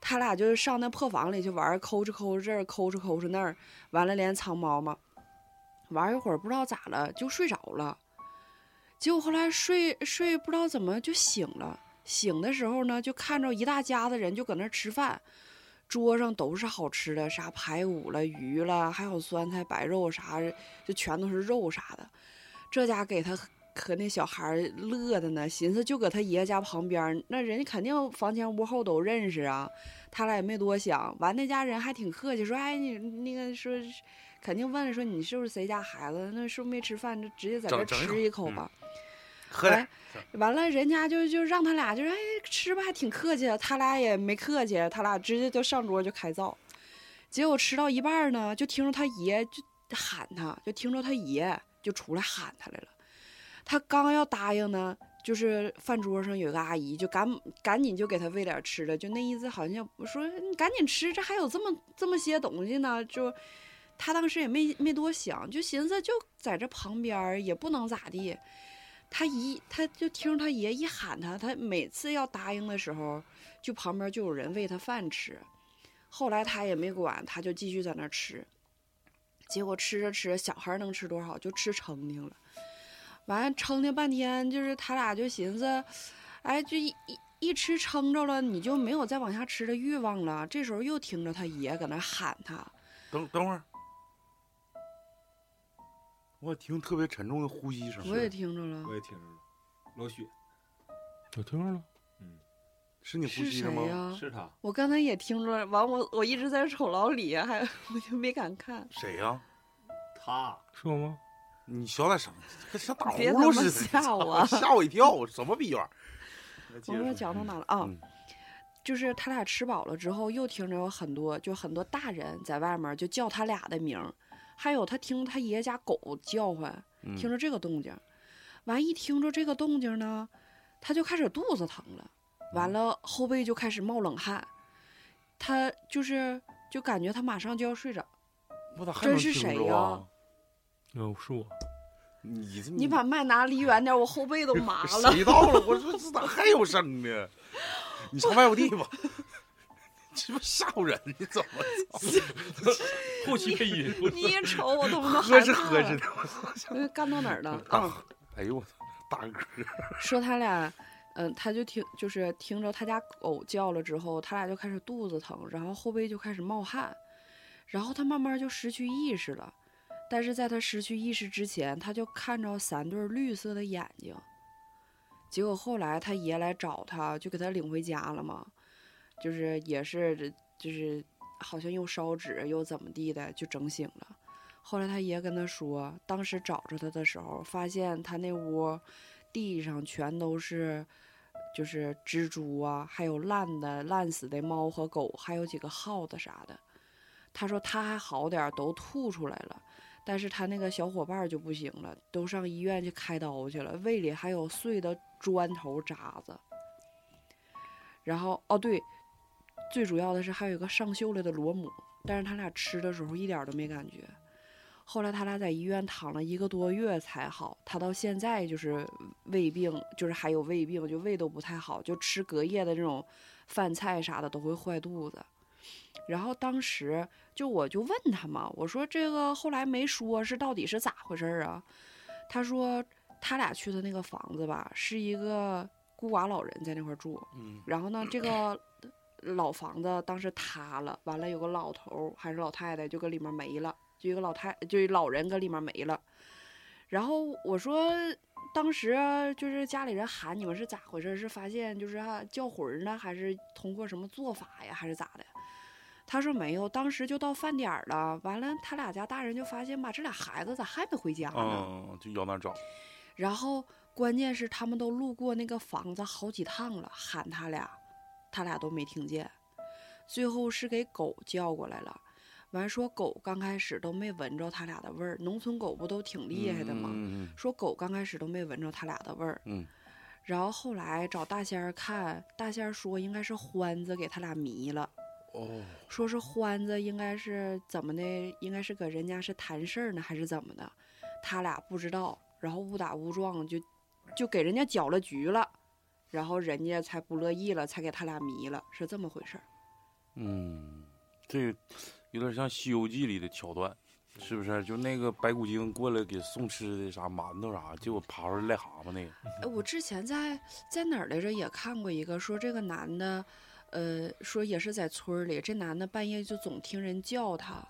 他俩就上那破房里去玩，抠哧抠哧这儿，抠哧抠哧那儿，完了连藏猫猫，玩一会儿不知道咋了就睡着了，结果后来睡睡不知道怎么就醒了，醒的时候呢就看着一大家子人就搁那儿吃饭。桌上都是好吃的，啥排骨了、鱼了，还有酸菜白肉啥，就全都是肉啥的。这家给他和那小孩乐的呢，寻思就搁他爷爷家旁边，那人家肯定房前屋后都认识啊。他俩也没多想，完那家人还挺客气，说：“哎，你那个说，肯定问说你是不是谁家孩子？那是不是没吃饭？就直接在这吃一口吧。喝完了，人家就就让他俩就是哎吃吧，还挺客气的。他俩也没客气，他俩直接就上桌就开造。结果吃到一半呢，就听着他爷就喊他，就听着他爷就出来喊他来了。他刚要答应呢，就是饭桌上有个阿姨就赶赶紧就给他喂点吃的，就那意思好像说你赶紧吃，这还有这么这么些东西呢。就他当时也没没多想，就寻思就在这旁边也不能咋地。他一他就听他爷一喊他，他每次要答应的时候，就旁边就有人喂他饭吃。后来他也没管，他就继续在那吃。结果吃着吃着，小孩能吃多少就吃撑挺了。完撑的半天，就是他俩就寻思，哎，就一一吃撑着了，你就没有再往下吃的欲望了。这时候又听着他爷搁那喊他，等等会儿，我听特别沉重的呼吸声。我也听着了，我也听着了，老许我听着了，嗯是你呼吸的吗？是他，我刚才也听着了，完我我一直在瞅老李，还我就没敢看。谁呀、他是我吗？你小点声，跟像打呼噜似的，吓我 吓我一跳，什么逼玩意儿？我说讲到哪了啊？嗯就是他俩吃饱了之后，又听着有很多，就很多大人在外面就叫他俩的名儿，还有他听他爷爷家狗叫唤，嗯听着这个动静，完一听着这个动静呢，他就开始肚子疼了，完了后背就开始冒冷汗，他就是就感觉他马上就要睡着。我咋还这是能听谁呀啊？哦，是我。你这你把麦拿离远点，我后背都麻了。谁到了？我说这咋还有声呢？你 上外屋地吧。这不吓唬人？你怎么 后期配音，你也瞅我都能 喝害怕了是喝是的？呃干到哪儿了？哎呦我操，大哥！说他俩，嗯、他就听，就是听着他家狗叫了之后，他俩就开始肚子疼，然后后背就开始冒汗，然后他慢慢就失去意识了。但是在他失去意识之前，他就看着三对绿色的眼睛。结果后来他爷来找他，就给他领回家了嘛，就是也是就是好像又烧纸又怎么地的，就整醒了。后来他爷跟他说，当时找着他的时候，发现他那屋地上全都是就是蜘蛛啊，还有烂的烂死的猫和狗，还有几个耗子啥的。他说他还好点儿，都吐出来了，但是他那个小伙伴就不行了，都上医院去开刀去了，胃里还有碎的砖头渣子。然后哦对，最主要的是还有一个上锈了的螺母，但是他俩吃的时候一点都没感觉。后来他俩在医院躺了一个多月才好，他到现在就是胃病，就是还有胃病，就胃都不太好，就吃隔夜的这种饭菜啥的都会坏肚子。然后当时就我就问他嘛，我说这个后来没说是到底是咋回事儿啊？他说他俩去的那个房子吧，是一个孤寡老人在那块住，嗯然后呢，这个老房子当时塌了，完了有个老头儿还是老太太就搁里面没了，就一个老太就一老人搁里面没了。然后我说，当时啊就是家里人喊你们是咋回事？是发现就是、啊、叫魂呢，还是通过什么做法呀，还是咋的？他说没有，当时就到饭点了，完了他俩家大人就发现吧，这俩孩子咋还没回家呢？嗯，就要那找。然后关键是他们都路过那个房子好几趟了，喊他俩，他俩都没听见。最后是给狗叫过来了，完说狗刚开始都没闻着他俩的味儿，农村狗不都挺厉害的吗？嗯说狗刚开始都没闻着他俩的味儿，嗯然后后来找大仙儿看，大仙儿说应该是欢子给他俩迷了。哦，说是欢子应该是怎么的，应该是搁人家是谈事儿呢，还是怎么的？他俩不知道，然后误打误撞就就给人家搅了局了，然后人家才不乐意了，才给他俩迷了，是这么回事儿。嗯，这个有点像《西游记》里的桥段，是不是？就那个白骨精过来给送吃的啥馒头啥，结果爬出来癞蛤蟆那个。哎，我之前在在哪儿来着也看过一个，说这个男的，呃，说也是在村里，这男的半夜就总听人叫他，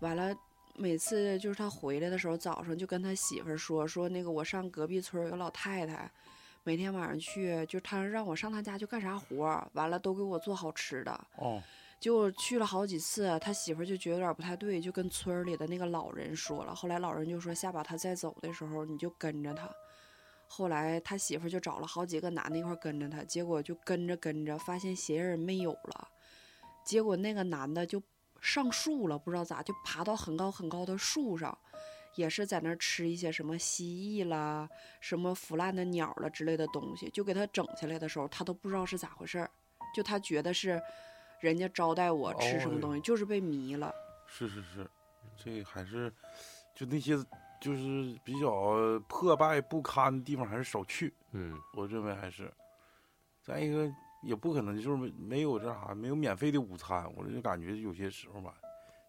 完了每次就是他回来的时候，早上就跟他媳妇儿说说那个我上隔壁村有个老太太，每天晚上去，就他让我上他家去干啥活儿，完了都给我做好吃的，哦，结果去了好几次，他媳妇儿就觉得有点不太对，就跟村儿里的那个老人说了。后来老人就说，下把他再走的时候，你就跟着他。后来他媳妇儿就找了好几个男的一块跟着他，结果就跟着跟着，发现鞋印没有了。结果那个男的就上树了，不知道咋就爬到很高很高的树上，也是在那儿吃一些什么蜥蜴啦、什么腐烂的鸟了之类的东西，就给他整下来的时候，他都不知道是咋回事儿，就他觉得是人家招待我吃什么东西，就是被迷了。是是是，这还是就那些就是比较破败不堪的地方，还是少去。嗯，我认为还是。再一个，也不可能就是没没有这啥，没有免费的午餐，我就感觉有些时候吧，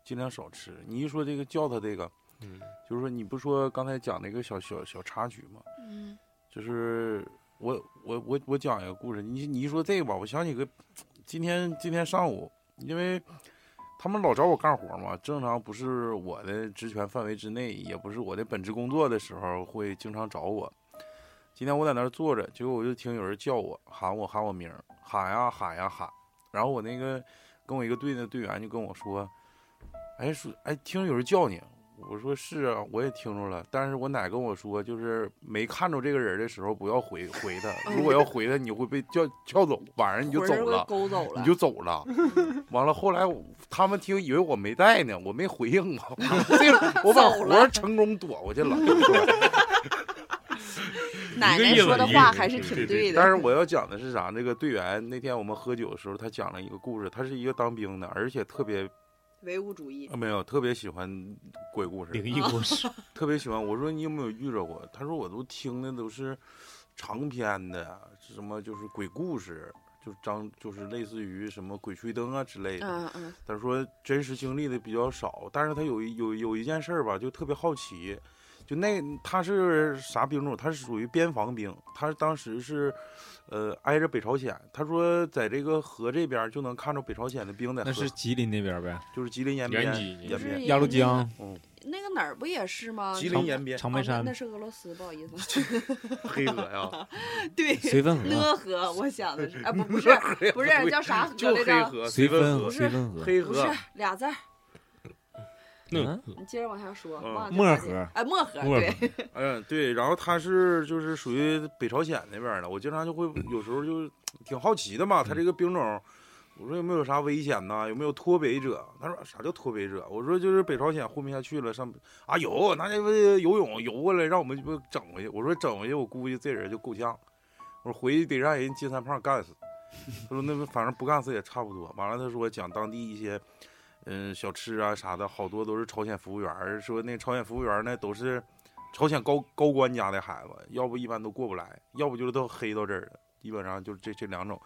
尽量少吃。你一说这个叫他这个，嗯，就是说你不说刚才讲那个小小小插曲吗？嗯就是我我我我讲一个故事，你你一说这个吧，我想起个，今天今天上午，因为他们老找我干活嘛，正常不是我的职权范围之内，也不是我的本职工作的时候，会经常找我。今天我在那儿坐着，结果我就听有人叫我，喊我喊我名儿，喊呀喊呀喊，然后我那个跟我一个队的队员就跟我说，哎说哎听着有人叫你，我说是啊，我也听着了，但是我奶跟我说，就是没看着这个人的时候不要回回他，如果要回他，你会被叫叫走，晚上你就走了。勾走了，你就走了，完了后来他们听以为我没带呢，我没回应啊，这我把活成功躲过去了。奶奶说的话还是挺对的。但是我要讲的是啥？那个队员那天我们喝酒的时候，他讲了一个故事，他是一个当兵的，而且特别唯物主义啊，没有特别喜欢鬼故事，灵异故事，特别喜欢。我说你有没有遇着过？他说我都听的都是长篇的，什么就是鬼故事，就张就是类似于什么鬼吹灯啊之类的。嗯嗯他说真实经历的比较少，但是他有一有有一件事儿吧，就特别好奇，就那他是啥兵种？他是属于边防兵，他当时是，呃，挨着北朝鲜。他说在这个河这边就能看着北朝鲜的兵在，那是吉林那边呗，就是吉林延边延边，鸭绿江、那个哪儿不也是吗？吉林延边长白山哦那那、是俄罗斯，不好意思。黑河呀，对，绥芬河、讷河，我想的是，啊不不是不是叫啥河就来着？绥芬河、绥芬河、黑不是，俩字嗯你接着往下说。嗯漠河哎，漠河，对，嗯，对，然后他是就是属于北朝鲜那边的，我经常就会有时候就挺好奇的嘛，他这个兵种，我说有没有啥危险呐？有没有脱北者？他说啥叫脱北者？我说就是北朝鲜混不下去了，上啊有，那这不游泳游过来让我们不整回去？我说整回去，我估计这人就够呛。我说回去得让人金三胖干死。他说那不反正不干死也差不多。完了他说讲当地一些。嗯，小吃啊啥的，好多都是朝鲜服务员儿。说那朝鲜服务员儿呢，都是朝鲜高高官家的孩子，要不一般都过不来，要不就是都黑到这儿了。基本上就是这这两种。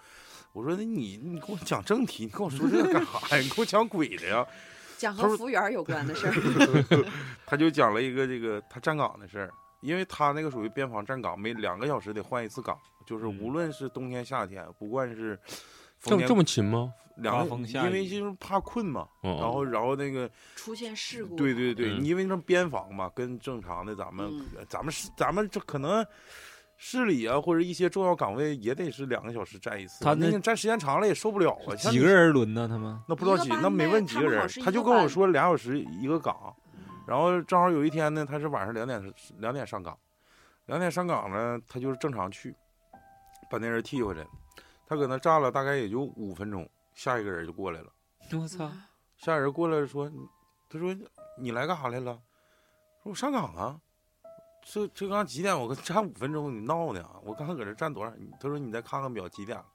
我说那你你给我讲正题，你跟我说这个干啥呀？你给我讲鬼的呀？讲和服务员有关的事儿。他就讲了一个这个他站岗的事儿，因为他那个属于边防站岗，每两个小时得换一次岗，就是嗯无论是冬天夏天，不管是这么这么勤吗？两个，刮风下因为就是怕困嘛，哦然后然后那个出现事故。对对对，嗯因为那边防嘛，跟正常的咱们、嗯咱们是咱们这可能市里啊或者一些重要岗位也得是两个小时站一次，他那那个站时间长了也受不了啊。几个人轮呢？他们那不知道几，一个班那没问几个人他就跟我说俩小时一个岗，然后正好有一天呢，他是晚上两点两点上岗，两点上岗呢，他就是正常去，把那人替回来，他搁那站了大概也就五分钟，下一个人就过来了。我操，下人过来说，他说你来干啥来了？说我上岗啊。这这刚几点？我刚站五分钟，你闹呢？我刚搁这站多少？他说你再看看表，几点了？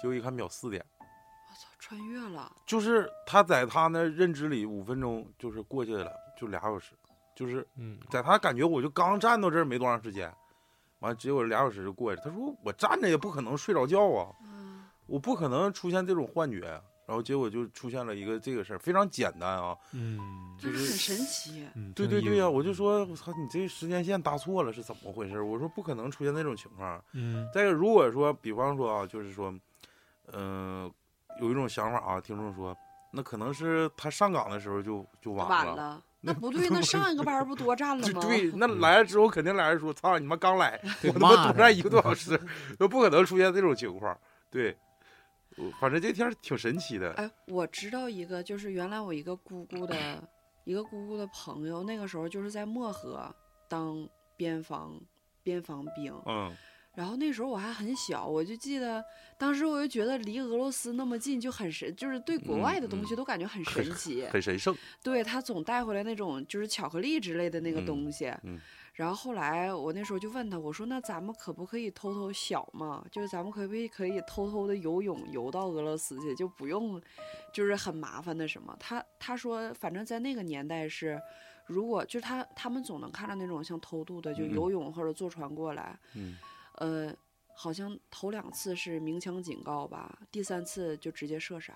结果一看表四点，我操，穿越了。就是他在他那认知里五分钟就是过去了，就俩小时，就是嗯，在他感觉我就刚站到这儿没多长时间，完结果俩小时就过去了。他说我站着也不可能睡着觉啊，嗯我不可能出现这种幻觉。然后结果就出现了一个这个事儿，非常简单啊，嗯就是很神奇。嗯，对对对呀、我就说我操，你这时间线搭错了是怎么回事？我说不可能出现那种情况。嗯再一个，如果说比方说啊，就是说，嗯、有一种想法啊，听众说，那可能是他上岗的时候就就晚了。晚了，那不对，那上一个班不多占了吗？对对，那来了之后肯定来人说：“操，你妈刚来，我他妈多站一个多小时，都不可能出现这种情况。”对，反正这天儿挺神奇的。哎，我知道一个，就是原来我一个姑姑的一个姑姑的朋友，那个时候就是在漠河当边防边防兵，嗯，然后那时候我还很小，我就记得当时我就觉得离俄罗斯那么近就很神，就是对国嗯外的东西嗯都感觉很神奇。很神圣。对他总带回来那种就是巧克力之类的那个嗯东西。嗯然后后来我那时候就问他，我说那咱们可不可以偷偷小嘛？就是咱们可不可以可以偷偷的游泳游到俄罗斯去，就不用就是很麻烦的什么？他他说反正在那个年代是，如果就是他他们总能看到那种像偷渡的，就游泳或者坐船过来，嗯，呃，好像头两次是鸣枪警告吧，第三次就直接射杀。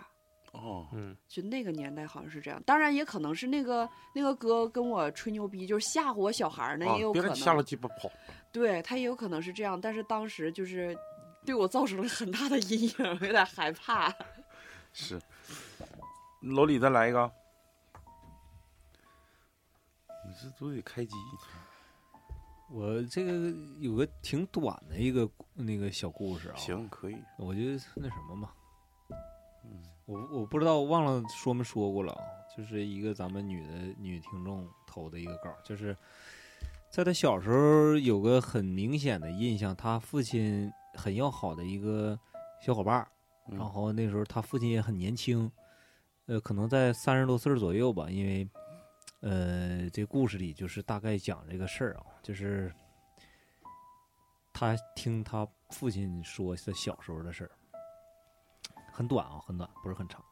哦，嗯，就那个年代好像是这样，当然也可能是那个那个哥跟我吹牛逼，就是吓唬我小孩儿呢，啊也有可能。别吓了鸡巴跑。对他也有可能是这样，但是当时就是对我造成了很大的阴影，有点害怕。是，楼里再来一个。你这都得开机。我这个有个挺短的一个那个小故事啊，，行，可以。我就那什么吧，嗯。我我不知道忘了说没说过了啊，就是一个咱们女的女听众投的一个稿，就是在她小时候有个很明显的印象，她父亲很要好的一个小伙伴然后那时候她父亲也很年轻，呃，可能在三十多岁左右吧，因为呃，这故事里就是大概讲这个事儿啊，就是他听他父亲说他小时候的事儿，很短啊，很短，不是很长。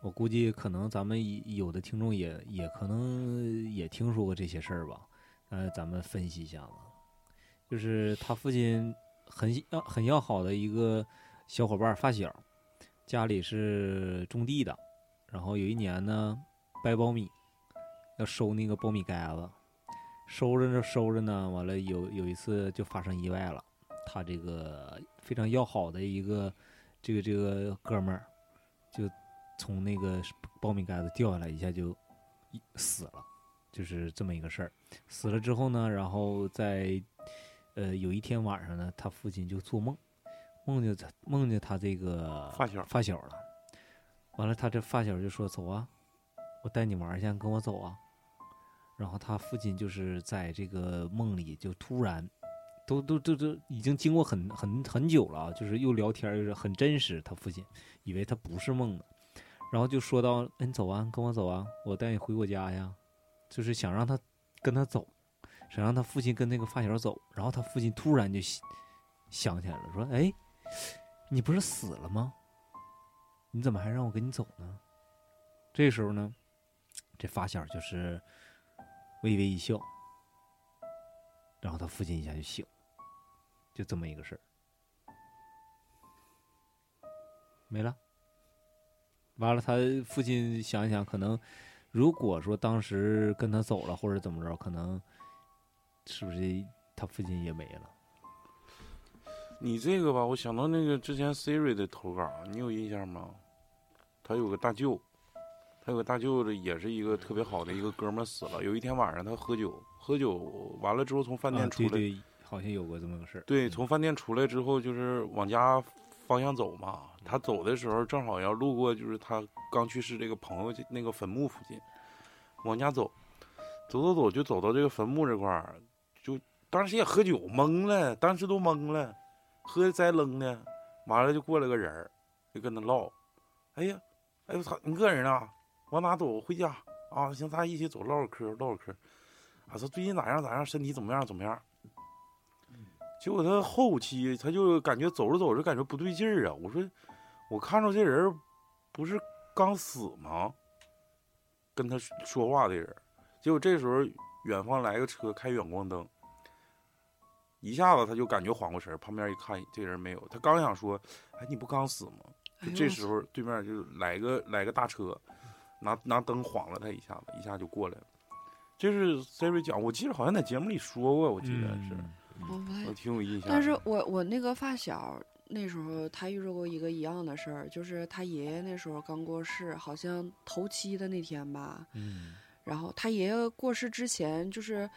我估计可能咱们有的听众也也可能也听说过这些事儿吧，呃，咱们分析一下子，就是他父亲很要很要好的一个小伙伴发小，家里是种地的，然后有一年呢掰苞米，要收那个苞米杆子，收着呢收着呢，完了有有一次就发生意外了，他这个非常要好的一个这个这个哥们儿，就从那个苞米杆子掉下来，一下就死了，就是这么一个事儿。死了之后呢，然后在呃有一天晚上呢，他父亲就做梦，梦见他梦见他这个发小发小了。完了，他这发小就说：“走啊，我带你玩去，跟我走啊。”然后他父亲就是在这个梦里就突然，都都都都已经经过很很很久了，就是又聊天又，是很真实。他父亲以为他不是梦呢，然后就说到：“哎，你走啊，跟我走啊，我带你回我家呀。”就是想让他跟他走，想让他父亲跟那个发小走。然后他父亲突然就想起来了，说：“哎，你不是死了吗？你怎么还让我跟你走呢？”这时候呢，这发小就是微微一笑，然后他父亲一下就醒了，就这么一个事儿，没了。完了，他父亲想一想，可能如果说当时跟他走了，或者怎么着，可能是不是他父亲也没了？你这个吧，我想到那个之前 Siri 的投稿，你有印象吗？他有个大舅，他有个大舅子，也是一个特别好的一个哥们儿死了。有一天晚上他喝酒，喝酒完了之后从饭店啊，出来，对对，好像有过这么个事儿。对，嗯从饭店出来之后就是往家方向走嘛。他走的时候正好要路过，就是他刚去世这个朋友那个坟墓附近，往家走，走走走就走到这个坟墓这块儿，就当时也喝酒懵了，当时都懵了，喝的栽愣的，完了就过来个人儿，就跟他唠，哎呀，哎呦操，你个人啊，往哪走？回家啊？行，咱一起走，唠唠嗑，唠唠嗑。啊，说最近咋样咋样，身体怎么样怎么样？结果他后期他就感觉走着走着感觉不对劲儿啊！我说，我看着这人不是刚死吗？跟他说话的人，结果这时候远方来个车开远光灯，一下子他就感觉缓过神儿，旁边一看这人没有，他刚想说，哎，你不刚死吗？就这时候对面就来个来个大车，拿拿灯晃了他一下子，一下就过来了。这是 Siri 讲，我记得好像在节目里说过，我记得是，嗯我不太我挺有印象。但是我我那个发小那时候他遇着过一个一样的事儿，就是他爷爷那时候刚过世，好像头七的那天吧，嗯然后他爷爷过世之前就是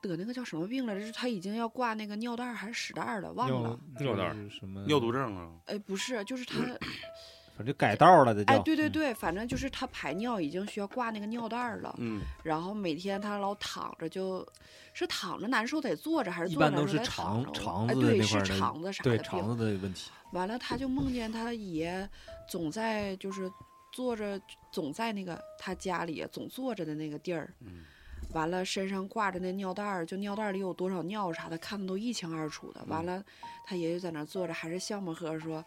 得那个叫什么病来着？就是他已经要挂那个尿袋还是屎袋了，忘了。尿袋是什么尿毒症啊，哎，不是，就是他，反正改道了，这就哎，对对嗯对，反正就是他排尿已经需要挂那个尿袋了，嗯，然后每天他老躺着就，是躺着难受得坐着还是一坐着般都是肠肠哎，对，子那块是肠子啥的病对肠子的问题。完了，他就梦见他爷总在就是坐着，总在那个他家里总坐着的那个地儿。嗯完了，身上挂着那尿袋儿，就尿袋里有多少尿啥的，看的都一清二楚的。完了，他爷爷在那儿坐着，还是笑么呵说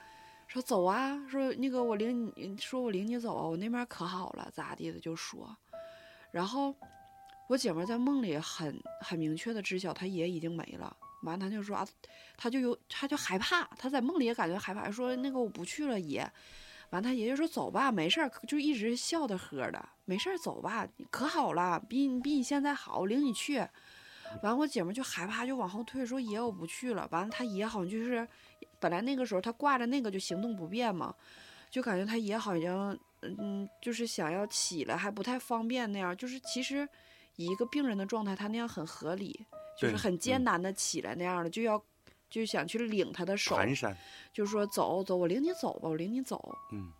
说走啊，说那个我领你，说我领你走啊，我那边可好了，咋地的就说。然后我姐们在梦里很很明确的知晓他爷已经没了。完，她就说啊，她就有她就害怕，她在梦里也感觉害怕，说那个我不去了爷。完，她爷爷说走吧，没事儿，就一直笑的呵的，没事儿，走吧，可好了，比你比你现在好，我领你去。完，我姐们就害怕，就往后退，说爷我不去了。完了，她爷好像就是，本来那个时候他挂着那个就行动不便嘛，就感觉他也好像嗯，就是想要起来还不太方便那样，就是其实以一个病人的状态，他那样很合理，就是很艰嗯难的起来那样的，就要就想去领他的手，就说走走，我领你走吧，我领你走。嗯，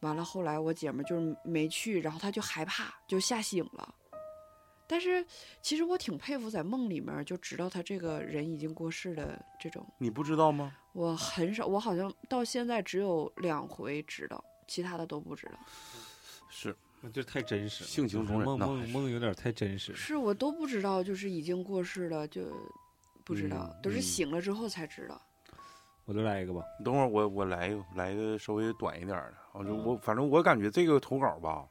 完了，后来我姐们儿就是没去，然后他就害怕，就吓醒了。但是其实我挺佩服在梦里面就知道他这个人已经过世的这种，你不知道吗？我很少，我好像到现在只有两回知道，其他的都不知道。是，那这太真实了，性情中人梦梦梦有点太真实。是我都不知道，就是已经过世了就不知道，都是醒了之后才知道。我再来一个吧，等会儿我我来一个来一个稍微短一点儿的，我就我反正我感觉这个投稿吧，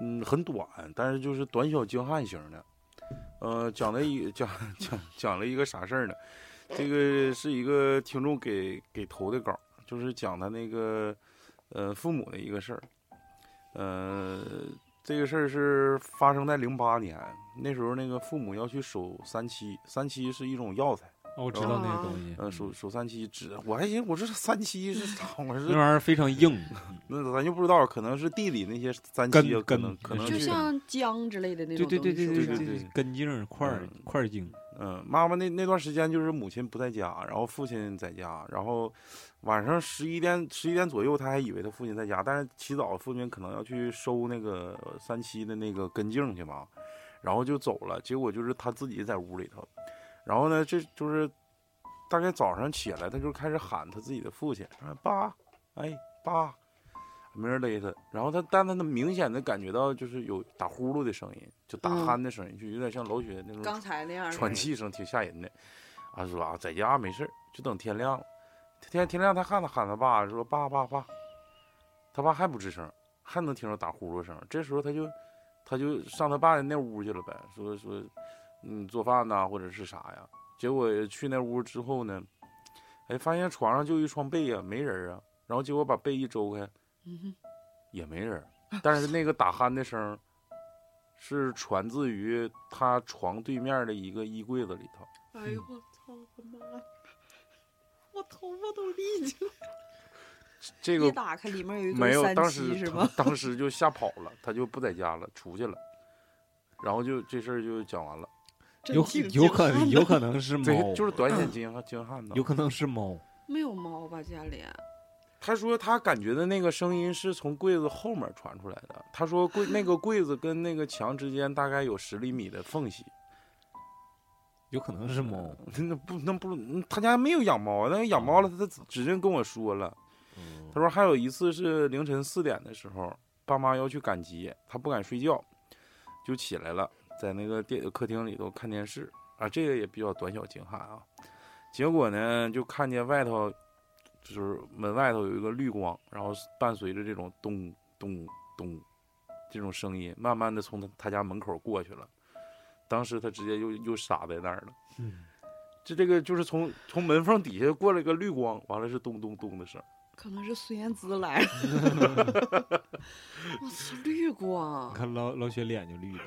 嗯，很短，但是就是短小精悍型的。呃，讲了一讲讲讲了一个啥事儿呢？这个是一个听众给给投的稿，就是讲他那个呃父母的一个事儿。呃，这个事儿是发生在零八年，那时候那个父母要去守三七，三七是一种药材。哦，我知道那个东西，呃，守守三七指，我还寻思我这三七是咋回事？那玩意儿非常硬，那咱就不知道，可能是地里那些三七啊，可根能可能就像姜之类的那种东西，对对对是不是？对对对，根茎块儿嗯块儿茎，嗯，妈妈那那段时间就是母亲不在家，然后父亲在家，然后晚上十一点十一点左右，他还以为他父亲在家，但是起早父亲可能要去收那个三七的那个根茎去嘛，然后就走了，结果就是他自己在屋里头，然后呢，这就是大概早上起来，他就开始喊他自己的父亲，啊爸，哎爸，没人勒他，然后他但他能明显的感觉到就是有打呼噜的声音，就打嗯鼾的声音，就有点像老雪那种刚才那样喘气声挺吓人的。啊，说啊，在家没事儿，就等天亮了。天天亮，他喊他喊他爸，说爸爸爸，他爸还不吱声，还能听着打呼噜声。这时候他就他就上他爸的那屋去了呗，说说嗯做饭呐、或者是啥呀。结果去那屋之后呢，哎，发现床上就一床被呀，没人啊。然后结果把被一周开，嗯也没人，但是那个打鼾的声儿是传自于他床对面的一个衣柜子里头。哎呦我操我妈！我头发都立起来。了这个打开里面有一没有，当时七是吗？当时就吓跑了，他就不在家了，出去了，然后就这事儿就讲完了。有有可能有可能是对，猫，就是短小精和精悍的。有可能是猫，没有猫吧家里？他说他感觉的那个声音是从柜子后面传出来的。他说柜那个柜子跟那个墙之间大概有十厘米的缝隙。有可能是猫。那不那不嗯他家没有养猫，那养猫了，他指定跟我说了。他说还有一次是凌晨四点的时候，爸妈要去赶集，他不敢睡觉，就起来了，在那个电客厅里头看电视啊，这个也比较短小精悍啊。结果呢，就看见外头就是门外头有一个绿光，然后伴随着这种咚咚咚这种声音，慢慢的从他他家门口过去了。当时他直接又又傻在那儿了。嗯，就这个就是从从门缝底下过来个绿光，完了是咚咚咚的声。可能是孙燕姿来了。我操，绿光你！看老老雪脸就绿了。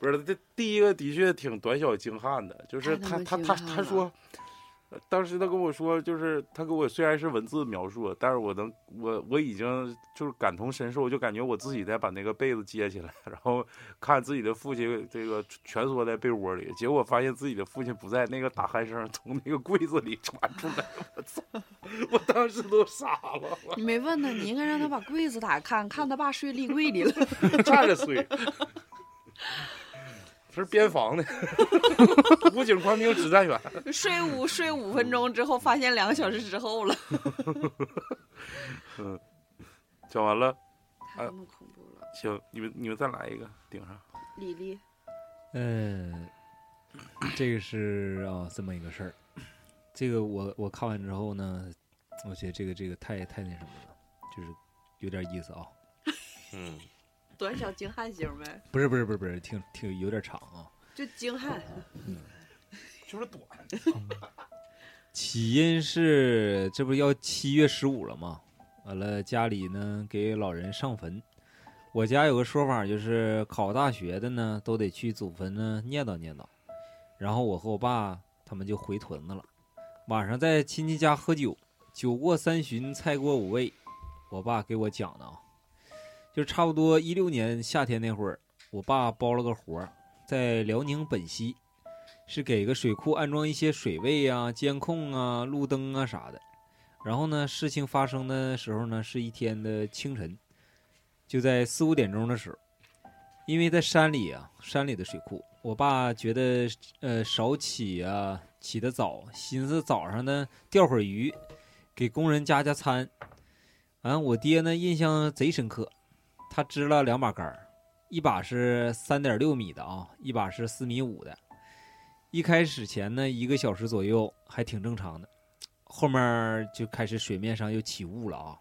不是，这第一个的确挺短小精悍的，就是他他他他说，呃当时他跟我说，就是他给我虽然是文字描述，但是我能我我已经就是感同身受，就感觉我自己在把那个被子揭起来，然后看自己的父亲这个蜷缩在被窝里，结果发现自己的父亲不在，那个打鼾声从那个柜子里传出来，我操！我当时都傻了，你没问他，你应该让他把柜子打开看，看他爸睡立柜里了。站着睡。这是边防的，武警官兵指战员。睡五睡五分钟之后，发现两个小时之后了。嗯，讲完了，太他妈恐怖了！行，你们你们再来一个顶上。李丽，嗯，这个是啊、这么一个事儿。这个我我看完之后呢，我觉得这个这个太太那什么了，就是有点意思啊。嗯，短小精悍型呗，不是不是不是不是，挺挺有点长啊。就精悍。就是短，起因是这不要七月十五了吗？完了家里呢给老人上坟。我家有个说法，就是考大学的呢都得去祖坟呢念叨念叨。然后我和我爸他们就回屯子了。晚上在亲戚家喝酒，酒过三巡，菜过五味。我爸给我讲的啊，就差不多一六年夏天那会儿，我爸包了个活儿，在辽宁本溪，是给个水库安装一些水位啊、监控啊、路灯啊啥的。然后呢，事情发生的时候呢，是一天的清晨，就在四五点钟的时候，因为在山里啊，山里的水库，我爸觉得呃少起啊，起得早，寻思早上呢钓会儿鱼，给工人加加餐。完、我爹呢印象贼深刻，他支了两把杆儿，一把是三点六米的啊，一把是四米五的。一开始前呢一个小时左右还挺正常的，后面就开始水面上又起雾了啊。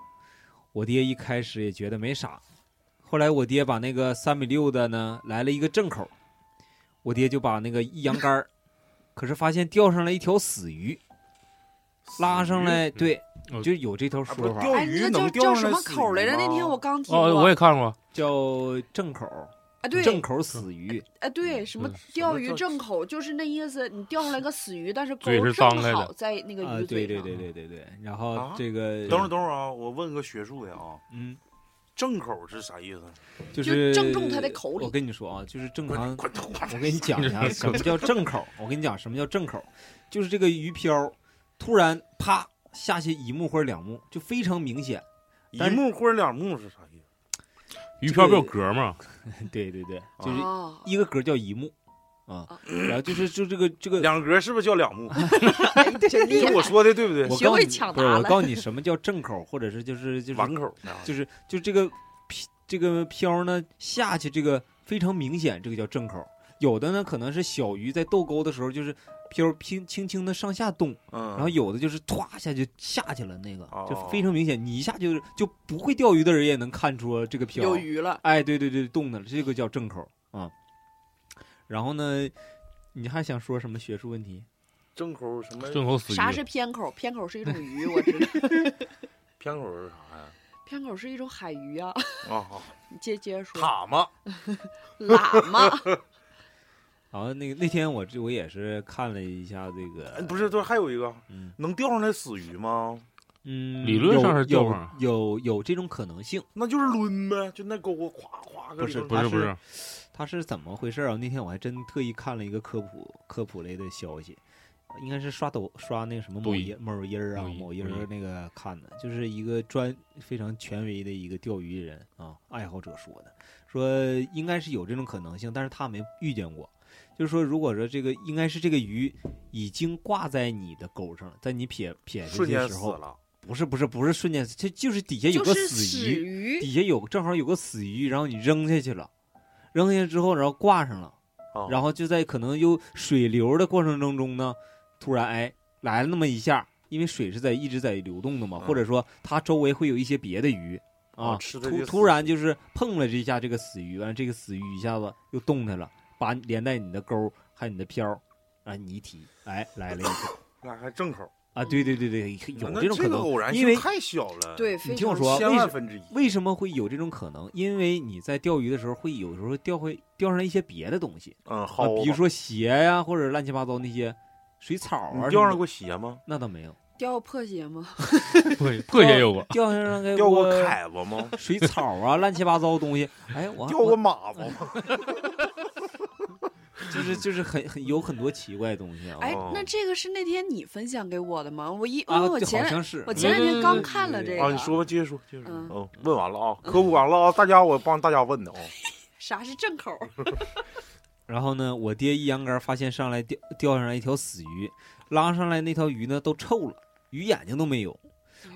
我爹一开始也觉得没啥，后来我爹把那个三米六的呢来了一个正口，我爹就把那个一扬杆儿，可是发现钓上来一条死鱼，拉上来，对，哦。就有这条说法，钓哎，鱼那能钓叫叫什么口来着？那天我刚听过。哦，我也看过，叫正口，啊，对，正口死鱼，哎，对，什么嗯。钓鱼正口，就是那意思，你钓上来个死鱼，但是钩嘴是正张开的。好在那个啊，鱼嘴上。对对对对对对，然后啊？这个，等会儿等会儿啊，我问个学术的啊，嗯，正口是啥意思？就是正中他的口里。我跟你说啊，就是正常！我跟你讲一下什么叫正口。我跟你讲什么叫正口，就是这个鱼漂突然啪下去一目或者两目，就非常明显。一目或者两目是啥意思？鱼漂不有格吗？对对对，就是啊，一个格叫一目啊啊，然后就是就这个这个，两格是不是叫两目？哎真厉害就我说的对不对？学会我告诉你不是我抢答了告诉你什么叫正口，或者是就是就是碗口啊就是就这个这个漂呢下去这个非常明显，这个叫正口。有的呢可能是小鱼在逗钩的时候，就是漂轻轻轻的上下动，嗯，然后有的就是唰下就下去了，那个哦就非常明显，你一下就是就不会钓鱼的人也能看出这个漂有鱼了。哎，对对对，动的了，这个叫正口啊。然后呢，你还想说什么学术问题？正口什么？正口死鱼。啥是偏口？偏口是一种鱼，我知道。偏口是啥呀？偏口是一种海鱼啊。啊 啊，你接接着说。蛤蟆。喇嘛。然后那个那天我这我也是看了一下这个，哎不是，这还有一个嗯能钓上来死鱼吗？嗯，理论上是钓有上有有有这种可能性。那就是抡呗，就那钩咵咵个不是不是不是，它是怎么回事啊？那天我还真特意看了一个科普科普类的消息，应该是刷抖刷那个什么某抖音音某音儿啊抖音某音抖音儿那个看的，就是一个专非常权威的一个钓鱼人啊爱好者说的，说应该是有这种可能性，但是他没遇见过。就是说，如果说这个应该是这个鱼已经挂在你的钩上了，在你撇撇下瞬去的时候，间死了。不是不是不是瞬间，这就是底下有个就是死鱼，底下有正好有个死鱼，然后你扔下去了，扔下去之后，然后挂上了，啊然后就在可能有水流的过程当中呢，突然哎来了那么一下，因为水是在一直在流动的嘛，嗯或者说它周围会有一些别的鱼啊，突突然就是碰了这一下这个死鱼，完了这个死鱼一下子又动弹了，把连带你的钩还有你的漂儿，啊，你一提，哎，来了一个 那还正口，啊，对对对对，有这种可能，个偶然因为性太小了，，对，你听我说千为什万分之一。为什么会有这种可能？因为你在钓鱼的时候，会有时候钓会钓上来一些别的东西嗯，啊好，，比如说鞋呀、或者乱七八糟那些水草啊钓上过鞋吗？那倒没有，掉破鞋吗？破 破鞋有过，钓上来钓过过凯子吗？水草啊，乱七八糟的东西。哎，我钓过马子吗？就是就是很很有很多奇怪的东西啊。哎哦，那这个是那天你分享给我的吗？我一因为我前好像是我前两天刚看了这个，啊，你说吧，接着说，接着说。嗯嗯，问完了啊，科普完了啊，大家我帮大家问的啊。啥是正口？然后呢，我爹一扬竿发现上来钓钓上来一条死鱼，拉上来那条鱼呢都臭了，鱼眼睛都没有。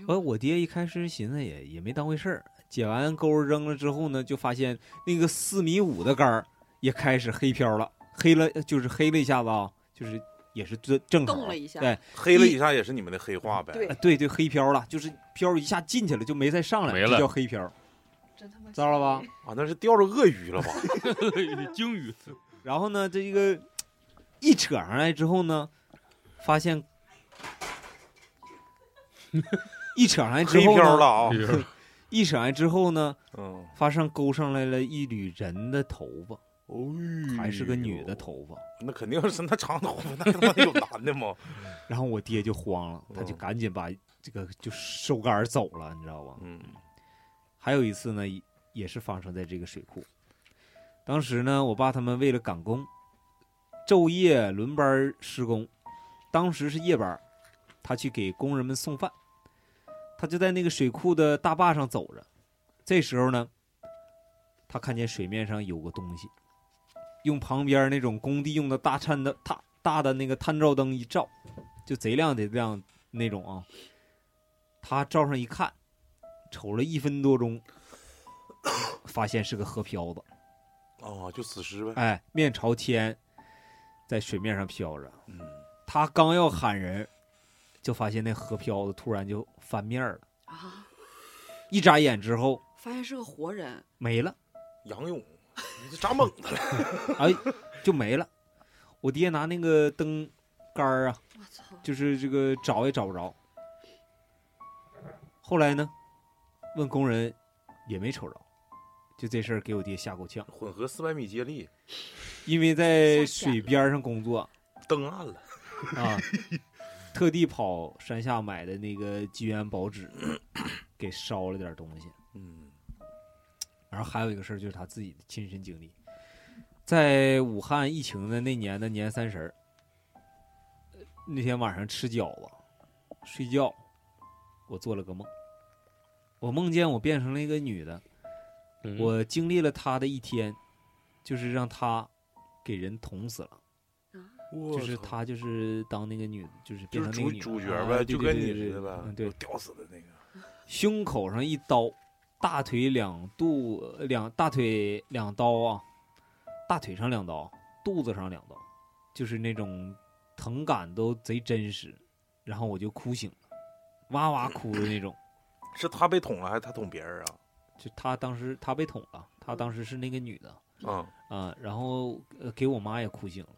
完，我爹一开始寻思也也没当回事儿，解完钩扔了之后呢，就发现那个四米五的竿儿也开始黑漂了，黑了就是黑了一下子啊，就是也是正正口动了一下对黑了一下也是你们的黑话呗。对啊对对黑漂了，就是漂一下进去了就没再上来，没了这叫黑漂，真他妈知道了吧？啊，那是钓着鳄鱼了吧？鲸鱼，然后呢，这个一扯上来之后呢，发现 一扯上来之黑后呢，漂了啊。一扯上来之后呢，嗯，发现勾上来了一缕人的头发，哦，还是个女的，头发。那肯定是那长头发，那他妈有男的吗？然后我爹就慌了，他就嗯赶紧把这个就收杆走了，你知道吧？嗯，还有一次呢，也也是发生在这个水库。当时呢，我爸他们为了赶工，昼夜轮班施工。当时是夜班，他去给工人们送饭，他就在那个水库的大坝上走着。这时候呢，他看见水面上有个东西，用旁边那种工地用的大探的大大的那个探照灯一照，就贼亮贼亮那种啊。他照上一看，瞅了一分多钟，发现是个河漂子，哦，就死尸呗。哎，面朝天，在水面上飘着。嗯，他刚要喊人，就发现那河漂子突然就翻面了，啊！一眨眼之后发现是个活人，没了，杨勇，你这扎猛子了。哎，就没了。我爹拿那个灯杆儿啊，我操！就是这个找也找不着。后来呢，问工人也没瞅着，就这事儿给我爹吓够呛。混合四百米接力，因为在水边上工作灯暗了。啊，特地跑山下买的那个机缘宝纸，给烧了点东西。嗯，然后还有一个事儿就是他自己的亲身经历，在武汉疫情的那年的年三十儿，呃那天晚上吃饺子，睡觉，我做了个梦，我梦见我变成了一个女的，嗯我经历了她的一天，就是让她给人捅死了。就是操他，就是当那个女，就是变就是主成那个女主角呗，啊就跟你似的呗。嗯，对，吊死的那个。胸口上一刀，大腿两肚两大腿两刀啊，大腿上两刀，肚子上两刀，就是那种疼感都贼真实，然后我就哭醒了，哇哇哭的那种。是他被捅了还是他捅别人啊？就他当时他被捅了，他当时是那个女的嗯，啊，然后呃给我妈也哭醒了，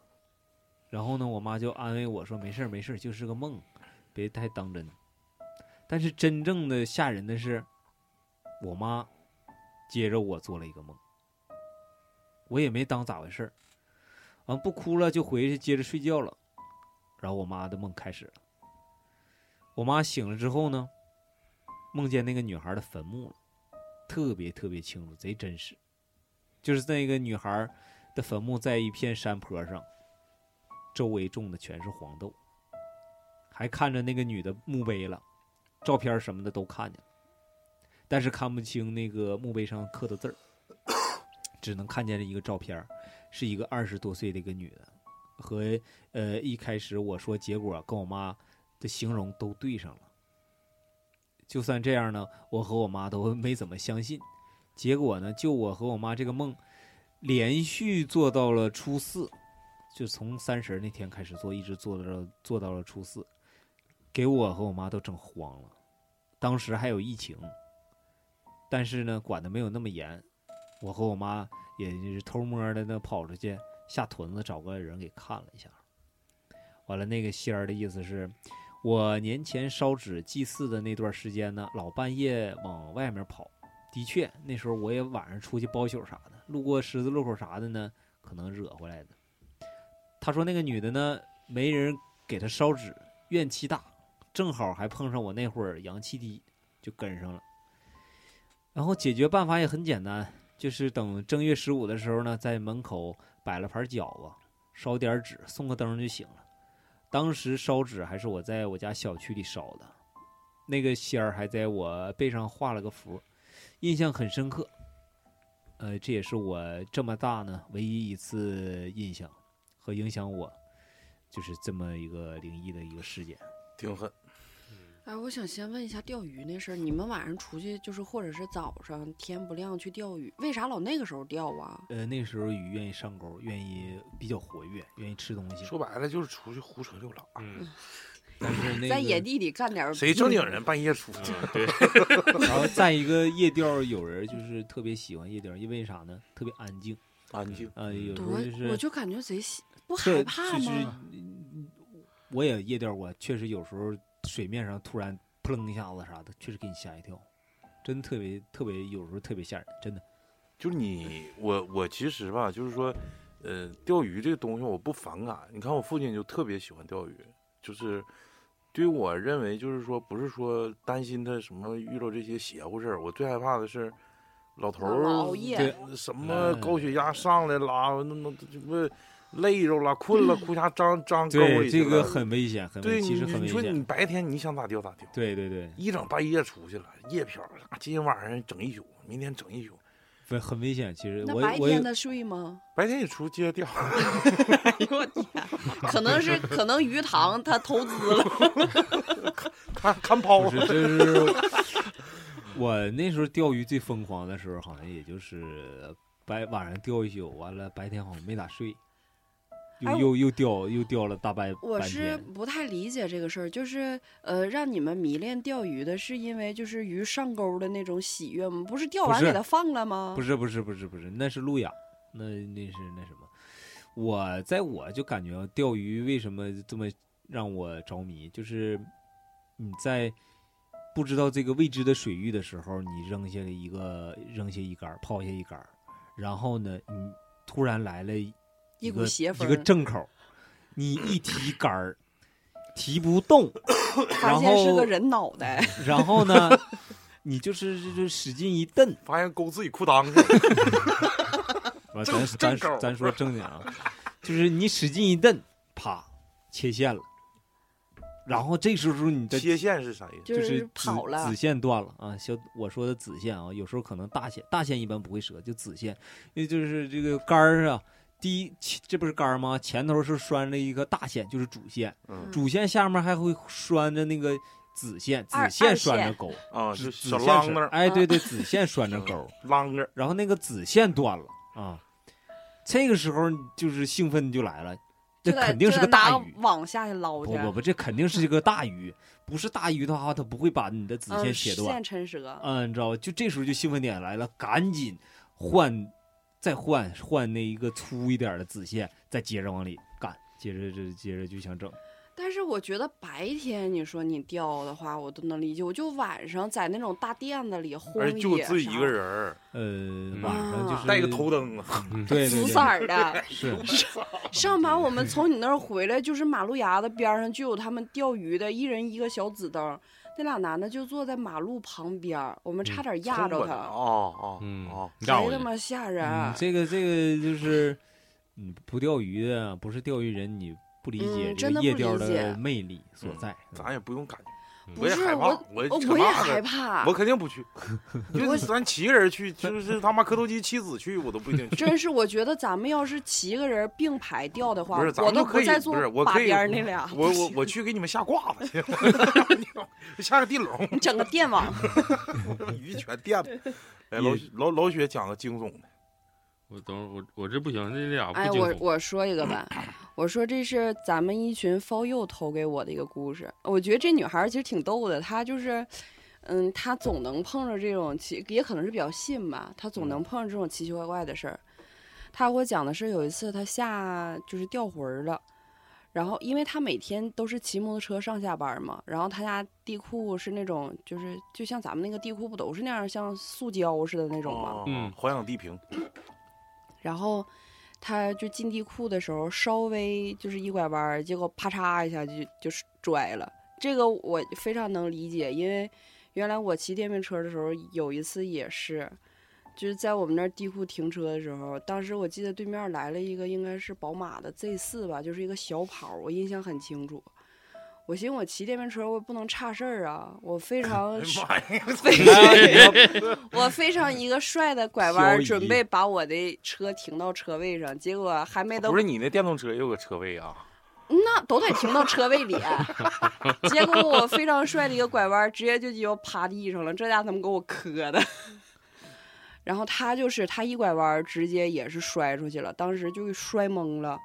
然后呢，我妈就安慰我说没事儿没事儿，就是个梦，别太当真。但是真正的吓人的是，我妈接着我做了一个梦，我也没当咋回事儿，完不哭了就回去接着睡觉了，然后我妈的梦开始了。我妈醒了之后呢，梦见那个女孩的坟墓了，特别特别清楚，贼真实，就是那个女孩的坟墓在一片山坡上，周围种的全是黄豆，还看着那个女的墓碑了，照片什么的都看见了，但是看不清那个墓碑上刻的字儿，只能看见了一个照片，是一个二十多岁的一个女的，和呃一开始我说结果跟我妈的形容都对上了。就算这样呢，我和我妈都没怎么相信。结果呢，就我和我妈这个梦，连续做到了初四，就从三十那天开始做，一直做到了做到了初四，给我和我妈都整慌了。当时还有疫情，但是呢，管的没有那么严。我和我妈也就是偷摸的呢跑出去下屯子找个人给看了一下。完了，那个仙儿的意思是，我年前烧纸祭祀的那段时间呢，老半夜往外面跑。的确，那时候我也晚上出去包宿啥的，路过十字路口啥的呢，可能惹回来的。他说那个女的呢，没人给她烧纸，怨气大，正好还碰上我那会儿阳气低，就跟上了。然后解决办法也很简单，就是等正月十五的时候呢，在门口摆了盘饺子，烧点纸，送个灯就行了。当时烧纸还是我在我家小区里烧的，那个仙儿还在我背上画了个符，印象很深刻。呃，这也是我这么大呢唯一一次印象和影响我，就是这么一个灵异的一个事件。挺狠。哎，我想先问一下钓鱼那事儿，你们晚上出去就是或者是早上天不亮去钓鱼，为啥老那个时候钓啊？呃，那时候鱼愿意上钩，愿意比较活跃，愿意吃东西。说白了就是出去胡扯就拉。嗯，但是那个在野地里干点谁正经人半夜出去？嗯 对，然后再一个夜钓，有人就是特别喜欢夜钓，因为啥呢？特别安静。安静。呃，有时候多，就是我就感觉贼喜不害怕就是吗？嗯我也夜钓过，确实有时候水面上突然扑棱一下子啥的，确实给你吓一跳，真特别特别，有时候特别吓人，真的。就是你，我我其实吧，就是说，呃，钓鱼这个东西我不反感。你看我父亲就特别喜欢钓鱼，就是对于我认为，就是说不是说担心他什么遇到这些邪乎事儿，我最害怕的是老头儿熬夜对什么高血压上来拉，那那这不累着了，困了，裤衩张张沟对，里去了这个很危险，很危对，其实你很危险。你说你白天你想咋钓咋钓，对对对，一整半夜出去了，夜漂啊，今天晚上整一宿，明天整一宿，很很危险。其实那我我白天他睡吗？白天也出去接着钓。哎呦我天，可能是可能鱼塘他投资了，看看抛不是，这是 我那时候钓鱼最疯狂的时候，好像也就是白晚上钓一宿，完了白天好像没咋睡，又、哎又又钓又钓了大半我是。不太理解这个事儿，就是呃，让你们迷恋钓鱼的，是因为就是鱼上钩的那种喜悦吗？不是钓完给它放了吗？不是不是不是不是，那是路亚，那那是那什么。我在我就感觉钓鱼为什么这么让我着迷，就是你在不知道这个未知的水域的时候，你扔下了一个扔下一杆，抛下一杆，然后呢，你突然来了一股邪风一个正口儿，你一提杆儿提不动，发然后现是个人脑袋，然后呢，你就是就使劲一蹬，发现勾自己裤裆去了，完，咱咱咱 说正经啊，就是你使劲一蹬，啪，切线了。然后这时候你的切线是啥意思？就就是子跑了子。线断了啊，小我说的子线啊，有时候可能大线，大线一般不会折，就子线，因为就是这个杆儿啊，第一这不是杆儿吗？前头是拴着一个大线，就是主线，嗯主线下面还会拴着那个子线，子线二线拴着钩，啊，子就小子线是啷那儿，哎，对对，子线拴着钩，啷个，然后那个子线断了啊，这个时候就是兴奋就来了，这就得肯定是就得拿个大鱼。网下去捞去。不不不，这肯定是一个大鱼，不是大鱼的话，它不会把你的子线嗯，切断。线抻折。嗯，你知道吧？就这时候就兴奋点来了，赶紧换，再换换那一个粗一点的子线，再接着往里干，接着这接着就想整。但是我觉得白天你说你钓的话，我都能理解。我就晚上在那种大店子里荒野而且就我自己一个，人儿，呃，晚上啊就是带个头，灯啊，紫色，儿的。是 上班我们从你那儿回来，就是马路牙子边上就有他们钓鱼的，一人一个小紫灯。那俩男的就坐在马路旁边儿，我们差点压着他，冲我的啊啊嗯哦！贼他妈吓人。嗯，这个这个就是，你不钓鱼的，不是钓鱼人，你不理解这嗯真的个夜钓不理解的魅力所嗯在。咱也不用感觉，我也害怕，我我哦我也害怕我，肯定不去。就是咱七个人去，就是他妈磕头机妻子去，我都不一定去。真是我觉得咱们要是七个人并排钓的话，不是，咱我都可以，不是，我把可以，边那俩，我我我去给你们下挂子去，下个地笼，你整个电网。鱼全电了。哎，老老老雪讲个惊悚的，我等会儿我我这不行，这俩不哎，我我说一个吧，我说这是咱们一群 for you 投给我的一个故事。我觉得这女孩儿其实挺逗的，她就是，嗯，她总能碰着这种奇，也可能是比较信吧，她总能碰着这种奇奇怪怪的事儿。他给我讲的是有一次她下就是掉魂儿了，然后因为他每天都是骑摩托车上下班嘛，然后他家地库是那种就是就像咱们那个地库不都是那样像塑胶似的那种吗？哦嗯环氧地平，然后他就进地库的时候，稍微就是一拐弯，结果啪嚓一下就就是拽了。这个我非常能理解，因为原来我骑电瓶车的时候，有一次也是，就是在我们那儿地库停车的时候，当时我记得对面来了一个应该是宝马的 Z 四吧，就是一个小跑，我印象很清楚。我寻思我骑电瓶车我也不能差事儿啊，我非 常！非常，我非常一个帅的拐弯儿，准备把我的车停到车位上，结果还没到不是你那电动车也有个车位啊？那都得停到车位里。结果我非常帅的一个拐弯儿，直接就就趴地上了，这家他们给我磕的。然后他就是他一拐弯儿，直接也是摔出去了，当时就摔懵了，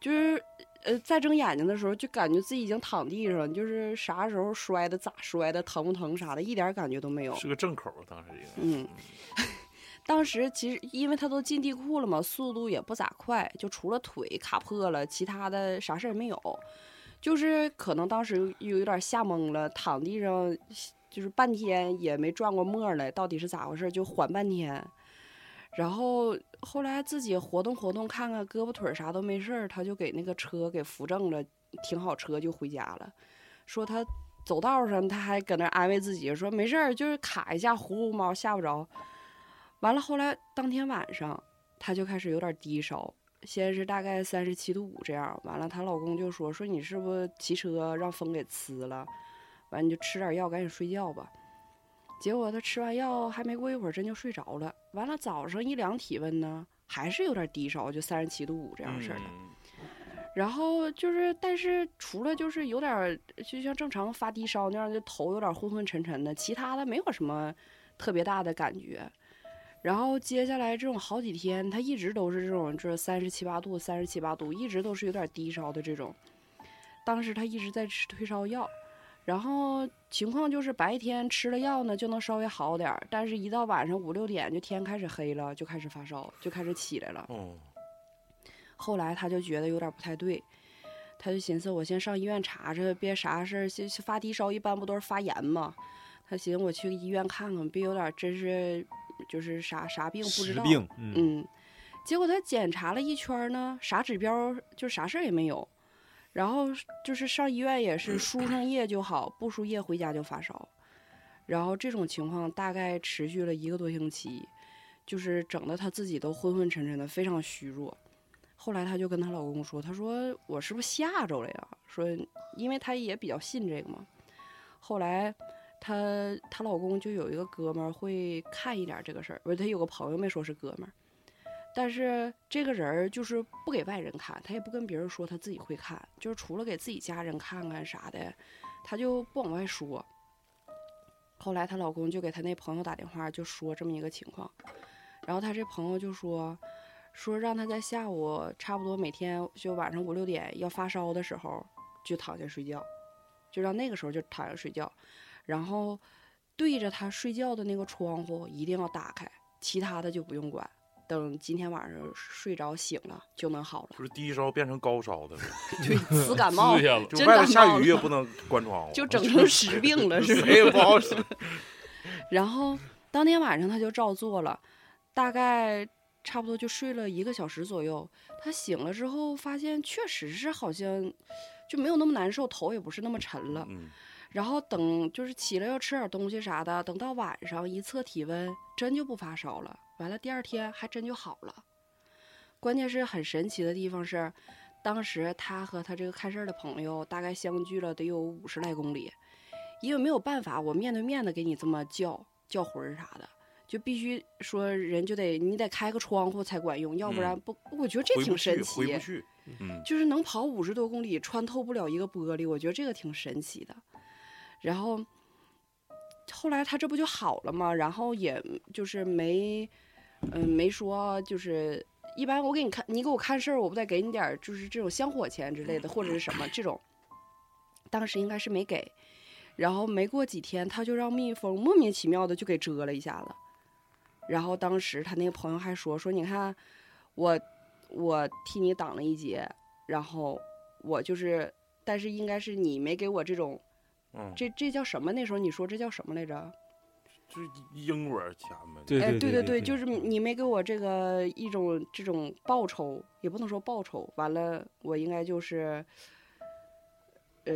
就是呃再睁眼睛的时候，就感觉自己已经躺地上，就是啥时候摔的，咋摔的，疼不疼啥的，一点感觉都没有。是个正口，当时应该。嗯，当时其实因为他都进地库了嘛，速度也不咋快，就除了腿卡破了，其他的啥事儿没有。就是可能当时有有点吓懵了，躺地上就是半天也没转过沫儿来，到底是咋回事？就缓半天。然后后来自己活动活动，看看胳膊腿啥都没事儿，他就给那个车给扶正了，停好车就回家了。说他走道上，他还搁那安慰自己说没事儿，就是卡一下，糊糊毛吓不着。完了，后来当天晚上，她就开始有点低烧，先是大概三十七度五这样。完了，她老公就说说你是不是骑车让风给呲了？完你就吃点药，赶紧睡觉吧。结果他吃完药还没过一会儿，真就睡着了。完了，早上一量体温呢，还是有点低烧，就三十七度五这样式的。嗯然后就是，但是除了就是有点儿，就像正常发低烧那样，就头有点昏昏沉沉的，其他的没有什么特别大的感觉。然后接下来这种好几天，他一直都是这种，这三十七八度、三十七八度，一直都是有点低烧的这种。当时他一直在吃退烧药，然后情况就是白天吃了药呢就能稍微好点儿，但是一到晚上五六点就天开始黑了，就开始发烧，就开始起来了。哦，后来他就觉得有点不太对，他就寻思我先上医院查查，别啥事儿，发低烧一般不都是发炎吗？他寻思我去医院看看，别有点真是就是啥啥病不知道。病，嗯，嗯，结果他检查了一圈儿呢，啥指标就啥事儿也没有，然后就是上医院也是输上液就好，不输液回家就发烧，然后这种情况大概持续了一个多星期，就是整的她自己都昏昏沉沉的，非常虚弱。后来她就跟她老公说：“她说我是不是吓着了呀？说因为她也比较信这个嘛。”后来她她老公就有一个哥们儿会看一点这个事儿，不是他有个朋友没说是哥们儿，但是这个人儿就是不给外人看，他也不跟别人说他自己会看，就是除了给自己家人看看啥的，他就不往外说。后来她老公就给她那朋友打电话，就说这么一个情况，然后她这朋友就说，说让她在下午差不多每天就晚上五六点要发烧的时候就躺下睡觉，就让那个时候就躺下睡觉，然后对着她睡觉的那个窗户一定要打开，其他的就不用管。等今天晚上睡着醒了就能好了，就是低烧变成高烧的了，对，死感冒 就外头下雨也不能关窗户，就整 成实病了，是不谁？也不好使。然后当天晚上他就照做了，大概差不多就睡了一个小时左右。他醒了之后，发现确实是好像就没有那么难受，头也不是那么沉了。嗯，然后等就是起来要吃点东西啥的，等到晚上一测体温，真就不发烧了。完了第二天还真就好了。关键是很神奇的地方是，当时他和他这个看事儿的朋友大概相距了得有五十来公里，因为没有办法，我面对面的给你这么叫叫魂儿啥的，就必须说人就得你得开个窗户才管用，要不然嗯不，我觉得这挺神奇。回不去。嗯，就是能跑五十多公里，穿透不了一个玻璃，我觉得这个挺神奇的。然后后来他这不就好了吗？然后也就是没，嗯、没说就是一般我给你看，你给我看事儿，我不得给你点儿就是这种香火钱之类的，或者是什么这种。当时应该是没给，然后没过几天，他就让蜜蜂莫名其妙的就给蛰了一下子。然后当时他那个朋友还说说，你看我我替你挡了一劫，然后我就是，但是应该是你没给我这种，嗯，这这叫什么？那时候你说这叫什么来着？就是英文钱嘛。对哎，对对对，就是你没给我这个一种这种报酬，也不能说报酬，完了我应该就是，呃，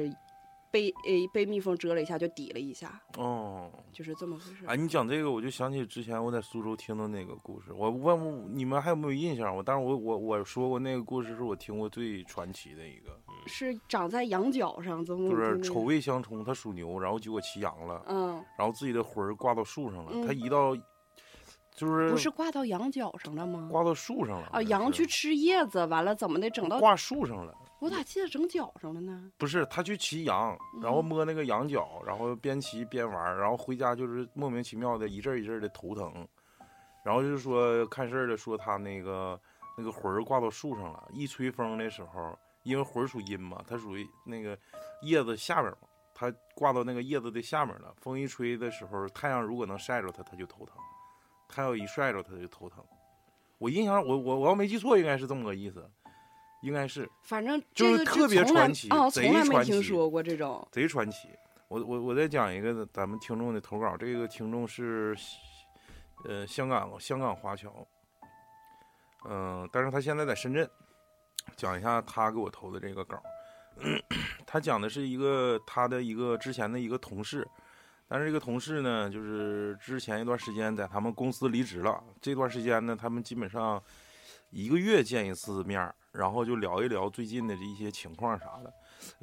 被诶被蜜蜂蛰了一下就抵了一下，哦，就是这么回事。哎，你讲这个，我就想起之前我在苏州听的那个故事。我问你们还有没有印象？我但是我我我说过那个故事是我听过最传奇的一个，是长在羊角上，怎么就是丑味相冲，他属牛，然后结果骑羊了，嗯，然后自己的魂儿挂到树上了。嗯他一到就是不是挂到羊角上了吗？挂到树上了啊，羊去吃叶子，完了怎么的整到？挂树上了。我咋记得整脚上了呢？不是，他去骑羊，然后嗯摸那个羊角，然后边骑边玩，然后回家就是莫名其妙的一阵一阵的头疼，然后就是说看事儿的说他那个那个魂儿挂到树上了，一吹风的时候，因为魂儿属阴嘛，它属于那个叶子下边儿嘛，它挂到那个叶子的下面了，风一吹的时候，太阳如果能晒着它，它就头疼，太阳一晒着它就头疼。我印象我我我要没记错，应该是这么个意思，应该是。反正就是特别传奇哦，贼从来没传奇听说过这种。贼传奇。我我我再讲一个咱们听众的投稿，这个听众是呃香港香港华侨，嗯、但是他现在在深圳。讲一下他给我投的这个稿，他讲的是一个他的一个之前的一个同事，但是这个同事呢，就是之前一段时间在他们公司离职了，这段时间呢，他们基本上一个月见一次面儿，然后就聊一聊最近的这一些情况啥的。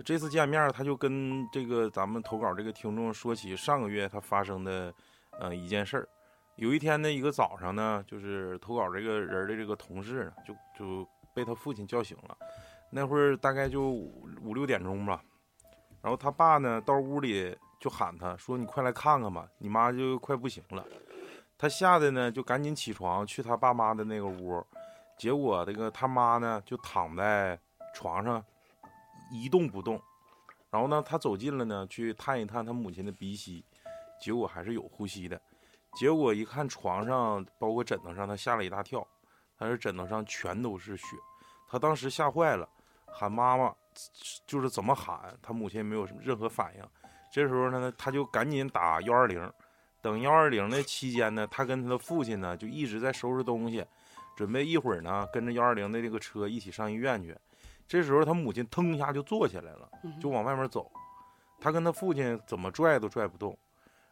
这次见面，他就跟这个咱们投稿这个听众说起上个月他发生的呃一件事儿。有一天的一个早上呢，就是投稿这个人的这个同事呢，就就被他父亲叫醒了。那会儿大概就五五六点钟吧，然后他爸呢到屋里就喊他说：“你快来看看吧，你妈就快不行了。”他吓得呢就赶紧起床去他爸妈的那个屋，结果这个他妈呢就躺在床上一动不动，然后呢他走近了呢去探一探他母亲的鼻息，结果还是有呼吸的，结果一看床上包括枕头上，他吓了一大跳，他说枕头上全都是血，他当时吓坏了，喊妈妈，就是怎么喊，他母亲也没有什么任何反应，这时候呢他就赶紧打幺二零。等幺二零的期间呢，他跟他的父亲呢就一直在收拾东西，准备一会儿呢跟着幺二零的这个车一起上医院去。这时候他母亲腾一下就坐起来了，嗯就往外面走。他跟他父亲怎么拽都拽不动。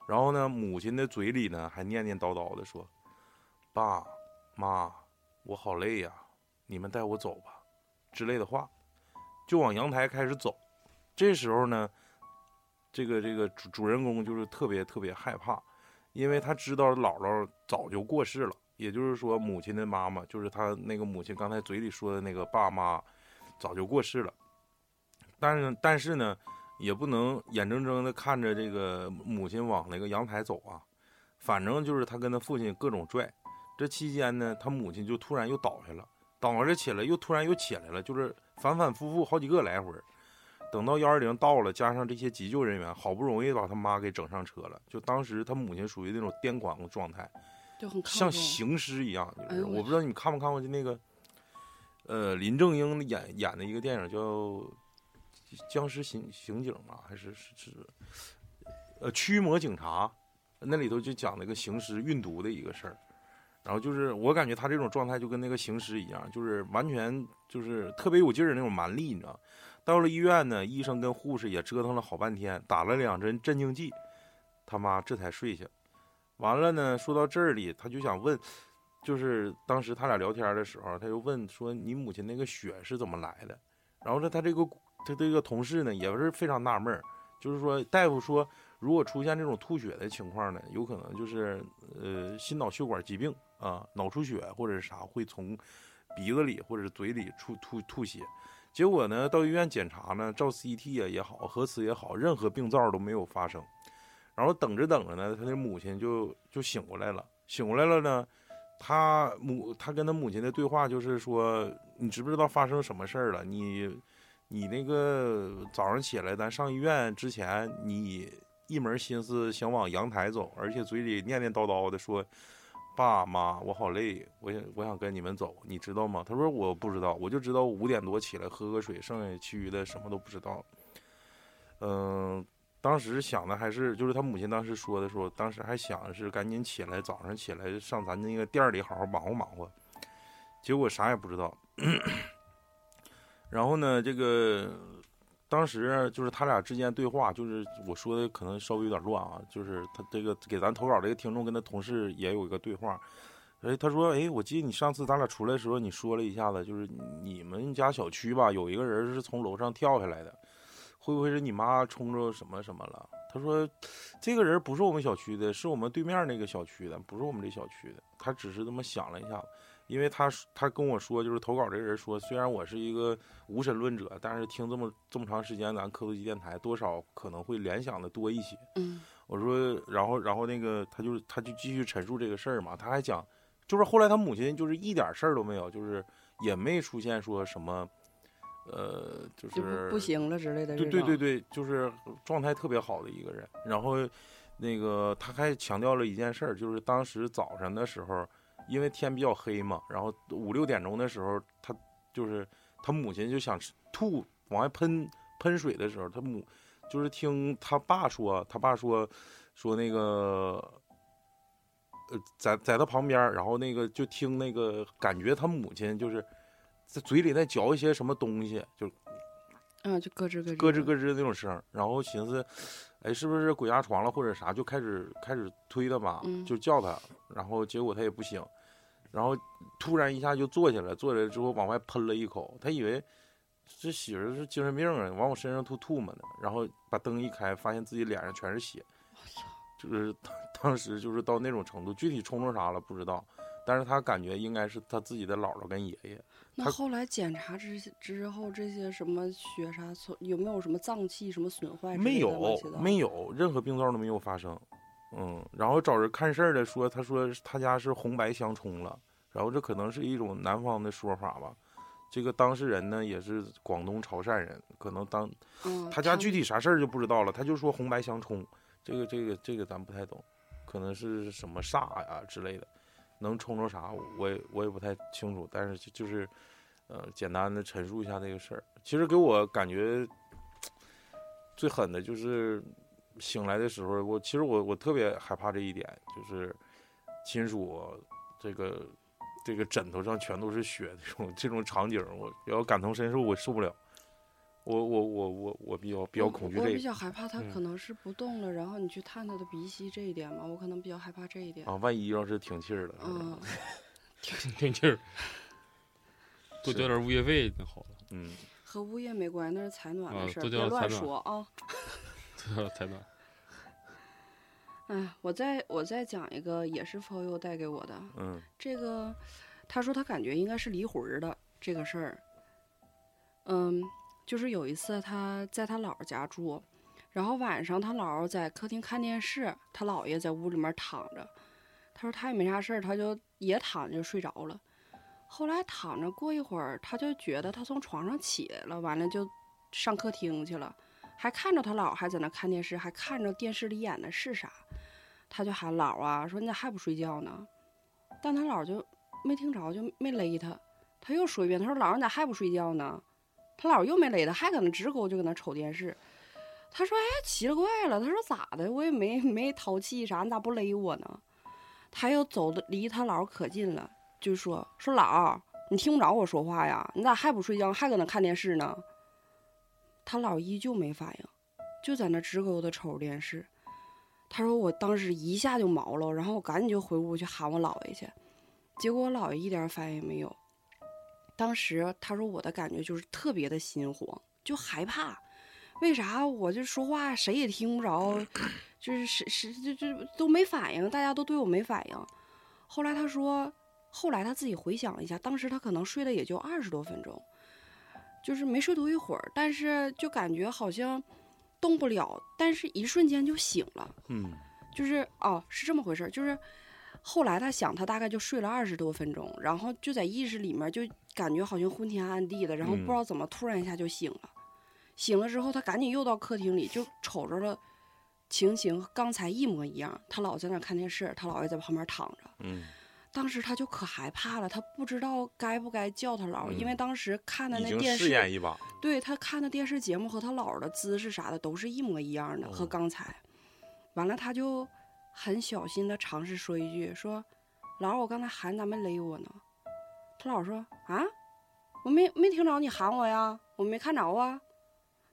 然后呢，母亲的嘴里呢还念念叨叨的说：“爸妈，我好累呀，你们带我走吧。”之类的话，就往阳台开始走。这时候呢，这个这个主主人公就是特别特别害怕，因为他知道姥姥早就过世了，也就是说母亲的妈妈，就是他那个母亲刚才嘴里说的那个爸妈，早就过世了。但是但是呢，也不能眼睁睁的看着这个母亲往那个阳台走啊，反正就是他跟他父亲各种拽。这期间呢，他母亲就突然又倒下了，倒着起来又突然又起来了，就是反反复复好几个来回。等到幺二零到了，加上这些急救人员，好不容易把他妈给整上车了。就当时他母亲属于那种癫狂的状态，就很像行尸一样。就是哎我我不知道你们看没看过就那个，呃，林正英演演的一个电影叫《僵尸刑刑警》嘛，还是是是，呃，驱魔警察，那里头就讲那个行尸运毒的一个事儿。然后就是我感觉他这种状态就跟那个行尸一样，就是完全就是特别有劲儿的那种蛮力，你知道。到了医院呢，医生跟护士也折腾了好半天，打了两针镇静剂，他妈这才睡下。完了呢，说到这里，他就想问，就是当时他俩聊天的时候，他就问说：“你母亲那个血是怎么来的？”然后说，他这个他这个同事呢也是非常纳闷，就是说大夫说，如果出现这种吐血的情况呢，有可能就是呃心脑血管疾病啊，脑出血或者是啥会从鼻子里或者是嘴里出吐吐血。结果呢，到医院检查呢，照 CT 啊也好，核磁也好，任何病灶都没有发生。然后等着等着呢，他的母亲就就醒过来了。醒过来了呢，他母他跟他母亲的对话就是说：“你知不知道发生什么事儿了？你你那个早上起来咱上医院之前，你一门心思想往阳台走，而且嘴里念念叨叨的说：‘爸妈，我好累，我想我想跟你们走，你知道吗？他说我不知道，我就知道五点多起来喝个水，剩下其余的什么都不知道。嗯、当时想的还是就是他母亲当时说的时候，当时还想的是赶紧起来，早上起来上咱那个店儿里好好忙活忙活。结果啥也不知道。然后呢，这个当时就是他俩之间对话，就是我说的可能稍微有点乱啊，就是他这个给咱投稿这个听众跟他同事也有一个对话。哎，他说：“哎，我记得你上次咱俩出来的时候，你说了一下子，就是你们家小区吧，有一个人是从楼上跳下来的，会不会是你妈冲着什么什么了？”他说：“这个人不是我们小区的，是我们对面那个小区的，不是我们这小区的。”他只是这么想了一下子，因为他他跟我说，就是投稿这个人说，虽然我是一个无神论者，但是听这么这么长时间咱科多基电台，多少可能会联想的多一些。嗯我说，然后然后那个他就他就继续陈述这个事儿嘛，他还讲，就是后来他母亲就是一点事儿都没有，就是也没出现说什么，呃，就就不不行了之类的对。对对对，就是状态特别好的一个人。然后，那个他还强调了一件事儿，就是当时早上的时候，因为天比较黑嘛，然后五六点钟的时候，他就是他母亲就想吐往外喷喷水的时候，他母就是听他爸说，他爸说说那个。呃，在在他旁边，然后那个就听那个，感觉他母亲就是在嘴里在嚼一些什么东西，就嗯，就咯吱咯吱咯吱咯吱的那种声儿，然后寻思，哎，是不是鬼压床了或者啥，就开始开始推他吧，嗯就叫他，然后结果他也不醒，然后突然一下就坐起来，坐起来之后往外喷了一口，他以为这媳妇儿是精神病啊，往我身上吐吐沫呢，然后把灯一开，发现自己脸上全是血，就是当当时就是到那种程度，具体冲着啥了不知道，但是他感觉应该是他自己的姥姥跟爷爷，他那后来检查之之后，这些什么血啥，从有没有什么脏器什么损坏没有没有任何病灶都没有发生，嗯，然后找人看事儿的说，他说他家是红白相冲了，然后这可能是一种南方的说法吧。这个当事人呢也是广东潮汕人，可能当嗯，他家具体啥事儿就不知道了，他就说红白相冲，这个这个这个咱不太懂，可能是什么煞呀之类的，能冲着啥我也我也不太清楚，但是就就是呃简单的陈述一下这个事儿。其实给我感觉最狠的就是醒来的时候，我其实我我特别害怕这一点，就是亲属这个这个枕头上全都是血这种这种场景，我要感同身受，我受不了。我我我我我比较比较我我比恐惧这个较害怕他嗯可能是不动了，然后你去探他的鼻息这一点嘛，我可能比较害怕这一点。啊，万一要是停气儿了，嗯，挺劲儿，多交点物业费就好了，嗯，和物业没关系，那是采暖啊的事儿，都别乱说啊。多交才暖。哎，我再我再讲一个，也是朋友带给我的。嗯这个，他说他感觉应该是离魂儿的这个事儿。嗯，就是有一次他在他姥姥家住，然后晚上他姥姥在客厅看电视，他姥爷在屋里面躺着。他说他也没啥事儿，他就也躺着就睡着了。后来躺着过一会儿，他就觉得他从床上起来了，完了就上客厅去了，还看着他姥还在那看电视，还看着电视里演的是啥，他就喊姥啊，说你咋还不睡觉呢？但他姥就没听着，就没勒他。他又说一遍，他说姥你咋还不睡觉呢？他姥又没勒他，还搁那直勾就搁那瞅电视。他说：“哎，奇了怪了。”他说：“咋的？我也没没淘气啥，你咋不勒我呢？”他又走的离他姥可近了，就说：“说姥，你听不着我说话呀？你咋还不睡觉，还搁那看电视呢？”他姥依旧没反应，就在那直勾的瞅着电视。他说：“我当时一下就毛了，然后我赶紧就回屋去喊我姥爷去，结果我姥爷一点反应也没有。当时他说我的感觉就是特别的心慌，就害怕。为啥我就说话谁也听不着，就是谁谁就就都没反应，大家都对我没反应。后来他说，后来他自己回想了一下，当时他可能睡了也就二十多分钟，就是没睡多一会儿，但是就感觉好像动不了，但是一瞬间就醒了。嗯就是哦，是这么回事儿，就是后来他想，他大概就睡了二十多分钟，然后就在意识里面就感觉好像昏天暗地的，然后不知道怎么突然一下就醒了。醒了之后，他赶紧又到客厅里，就瞅着了情形和刚才一模一样。他姥在那看电视，他姥爷在旁边躺着。嗯当时他就可害怕了，他不知道该不该叫他姥儿，因为嗯当时看的那电视，试验一把，对他看的电视节目和他姥的姿势啥的都是一模一样的，和哦刚才。完了，他就很小心的尝试说一句：“说姥儿，我刚才喊你咋没勒我呢？”他姥说：“啊，我没没听着你喊我呀，我没看着啊。”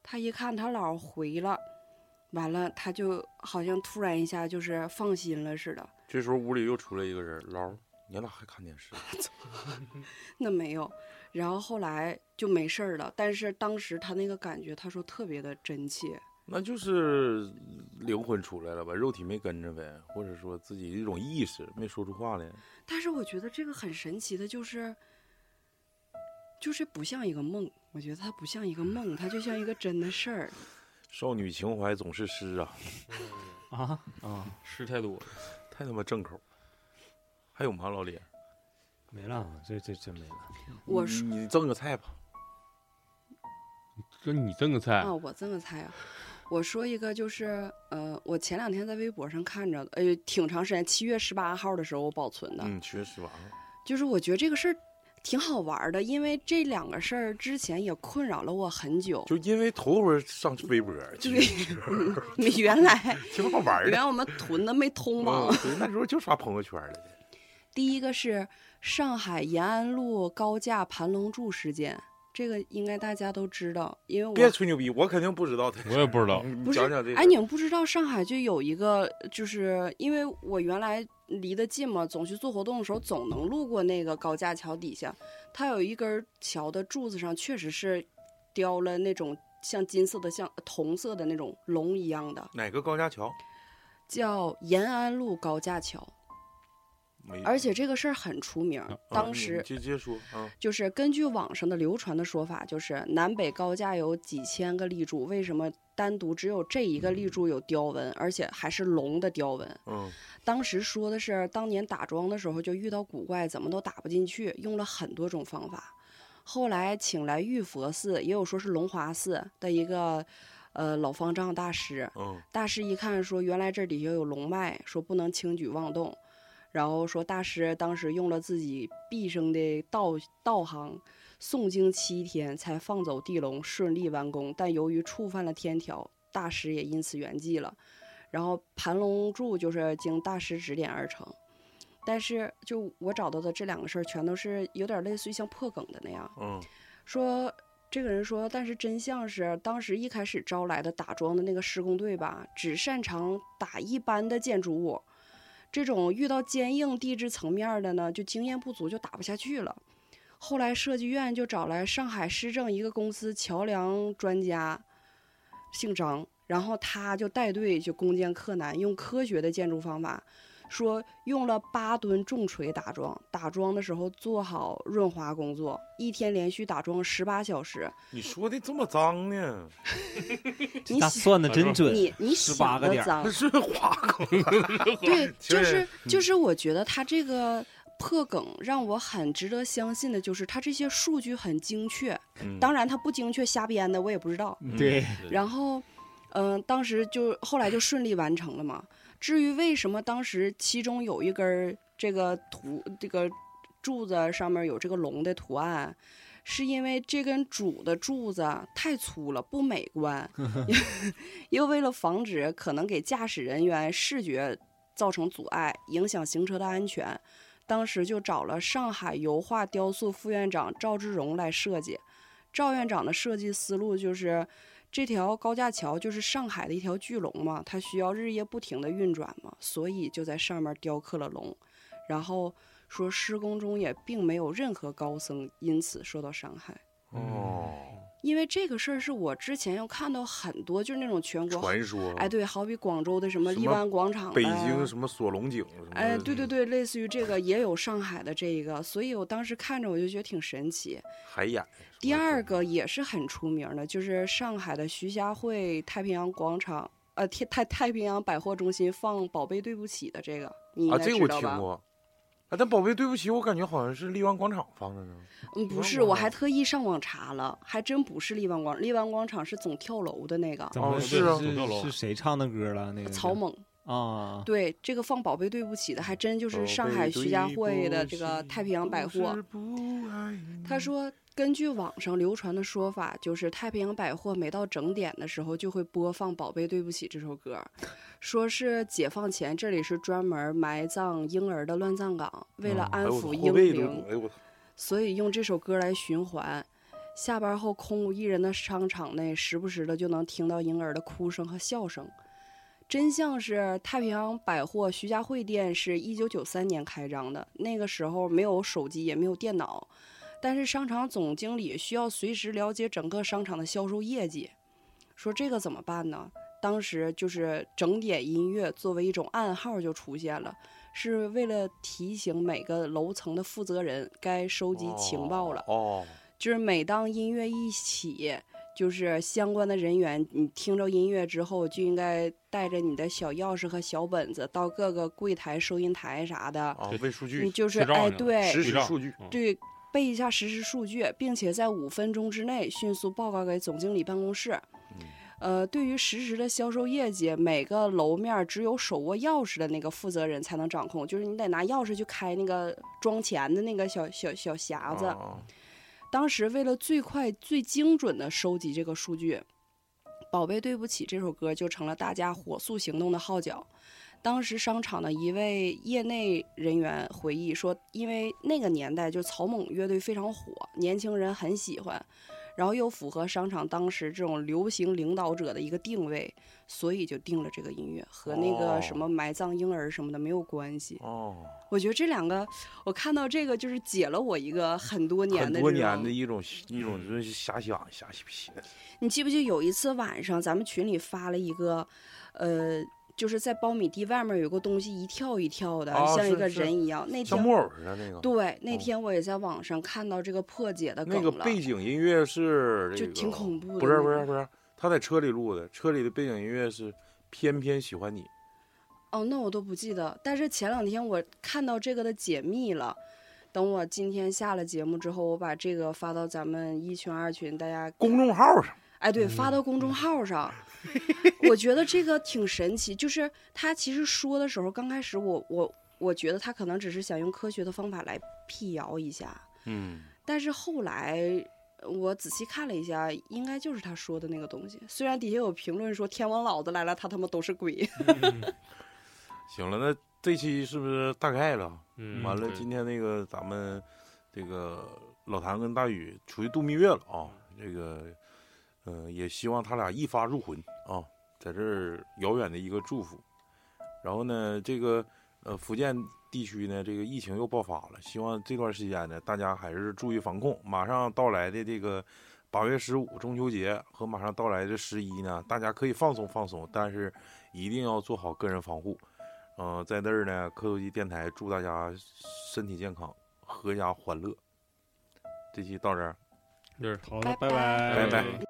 他一看他姥回了，完了他就好像突然一下就是放心了似的。这时候屋里又出来一个人，姥，你俩还看电视？那没有，然后后来就没事儿了。但是当时他那个感觉，他说特别的真切。那就是灵魂出来了吧，肉体没跟着呗，或者说自己一种意识没说出话来。但是我觉得这个很神奇的，就是就是不像一个梦。我觉得它不像一个梦，它就像一个真的事儿。少女情怀总是诗啊，啊，啊，诗太多了。太他妈正口。还有吗，老李？没了，这这真没了。我说你你赠个菜吧。这你赠个菜啊，我赠个菜啊。我说一个，就是呃，我前两天在微博上看着的，呃，挺长时间，七月十八号的时候我保存的，嗯，七月十八号。就是我觉得这个事儿挺好玩儿的，因为这两个事儿之前也困扰了我很久。就因为头回上微博，对，你原来 挺好玩的。原来我们屯子没通吗？嗯，那时候就刷朋友圈了。第一个是上海延安路高架盘龙柱事件，这个应该大家都知道，因为我别吹牛逼，我肯定不知道的。我也不知道。你不是讲讲这个。哎，你们不知道上海就有一个，就是因为我原来离得近嘛，总去做活动的时候总能路过那个高架桥底下，它有一根桥的柱子上确实是雕了那种像金色的、像铜色的那种龙一样的，哪个高架桥？叫延安路高架桥，没。而且这个事儿很出名当时。就是根据网上的流传的说法，就是南北高架有几千个立柱，为什么单独只有这一个立柱有雕纹，而且还是龙的雕纹？嗯当时说的是当年打桩的时候就遇到古怪，怎么都打不进去，用了很多种方法。后来请来玉佛寺，也有说是龙华寺的一个呃老方丈大师，嗯大师一看说，原来这底下有龙脉，说不能轻举妄动。然后说大师当时用了自己毕生的道道行，诵经七天才放走地龙，顺利完工。但由于触犯了天条，大师也因此圆寂了。然后盘龙柱就是经大师指点而成。但是就我找到的这两个事儿，全都是有点类似于像破梗的那样。嗯说这个人说，但是真相是，当时一开始招来的打桩的那个施工队吧，只擅长打一般的建筑物，这种遇到坚硬地质层面的呢，就经验不足，就打不下去了。后来设计院就找来上海市政一个公司桥梁专家，姓张，然后他就带队就攻坚克难，用科学的建筑方法，说用了八吨重锤打桩，打桩的时候做好润滑工作，一天连续打桩十八小时。你说的这么脏呢？你算的真准，你你18想个点儿的脏那，是花梗。对，就是就是，我觉得他这个破梗让我很值得相信的，就是他这些数据很精确。嗯当然，他不精确瞎编的，我也不知道。对，然后，嗯、当时就后来就顺利完成了嘛。至于为什么当时其中有一根儿这个图这个柱子上面有这个龙的图案，是因为这根主的柱子太粗了，不美观，又为了防止可能给驾驶人员视觉造成阻碍，影响行车的安全。当时就找了上海油画雕塑副院长赵志荣来设计。赵院长的设计思路就是，这条高架桥就是上海的一条巨龙嘛，它需要日夜不停地运转嘛，所以就在上面雕刻了龙。然后说施工中也并没有任何高僧因此受到伤害，哦，因为这个事儿是我之前又看到很多，就是那种全国，传说。哎，对，好比广州的什么荔湾广场，北京什么锁龙井。哎，对对对，类似于这个也有上海的这一个，所以我当时看着我就觉得挺神奇。海眼。第二个也是很出名的，就是上海的徐家汇太平洋广场，呃，太太太平洋百货中心放《宝贝对不起》的这个，你应啊，该知道吧？我听过。啊，但宝贝对不起，我感觉好像是荔湾广场放的呢。嗯，不是，我还特意上网查了，还真不是荔湾广，荔湾广场是总跳楼的那个哦是啊走跳楼是谁唱的歌了？那个曹猛，啊，对，这个放《宝贝对不起》的，还真就是上海徐家汇的这个太平洋百货。他说，根据网上流传的说法，就是太平洋百货每到整点的时候就会播放《宝贝对不起》这首歌，说是解放前这里是专门埋葬婴儿的乱葬岗，为了安抚婴灵！所以用这首歌来循环。下班后空无一人的商场内，时不时的就能听到婴儿的哭声和笑声。真相是，太平洋百货徐家汇店是一九九三年开张的，那个时候没有手机，也没有电脑，但是商场总经理需要随时了解整个商场的销售业绩。说这个怎么办呢？当时就是整点音乐作为一种暗号就出现了，是为了提醒每个楼层的负责人该收集情报了。哦，就是每当音乐一起，就是相关的人员，你听着音乐之后，就应该带着你的小钥匙和小本子到各个柜台、收银台啥的，啊，背数你，就是哎，对实时数据，嗯对，背一下实时数据，并且在五分钟之内迅速报告给总经理办公室。嗯呃，对于实时的销售业绩，每个楼面儿只有手握钥匙的那个负责人才能掌控，就是你得拿钥匙去开那个装钱的那个小小小匣子。啊当时为了最快、最精准的收集这个数据，《宝贝对不起》这首歌就成了大家火速行动的号角。当时商场的一位业内人员回忆说，因为那个年代就草蜢乐队非常火，年轻人很喜欢，然后又符合商场当时这种流行领导者的一个定位，所以就定了这个音乐，和那哦个什么埋葬婴儿什么的没有关系。哦，我觉得这两个，我看到这个就是解了我一个很多年很多的这种年的一种一种就是遐想遐想。你记不记得有一次晚上，咱们群里发了一个，呃，就是在苞米地外面有个东西一跳一跳的，啊像一个人一样。那天像木偶似的那个。对，那哦天我也在网上看到这个破解的梗那个，背景音乐是这个就挺恐怖的。不是不是不是，他在车里录的，车里的背景音乐是《偏偏喜欢你》。哦，那我都不记得。但是前两天我看到这个的解密了。等我今天下了节目之后，我把这个发到咱们一群二群，大家公众号上，哎，对，发到公众号上。我觉得这个挺神奇，就是他其实说的时候，刚开始我我我觉得他可能只是想用科学的方法来辟谣一下，嗯，但是后来我仔细看了一下，应该就是他说的那个东西。虽然底下有评论说天王老子来了，他他妈都是鬼。行了，那这期是不是大概了？嗯，完了，今天那个咱们这个老谭跟大宇出去度蜜月了啊，这个，呃，也希望他俩一发入魂啊，在这儿遥远的一个祝福。然后呢，这个呃福建地区呢，这个疫情又爆发了，希望这段时间呢，大家还是注意防控。马上到来的这个八月十五中秋节和马上到来的十一呢，大家可以放松放松，但是一定要做好个人防护。嗯、在那儿呢，科头机电台祝大家身体健康，阖家欢乐。这期到这儿。就是好的，拜拜拜拜拜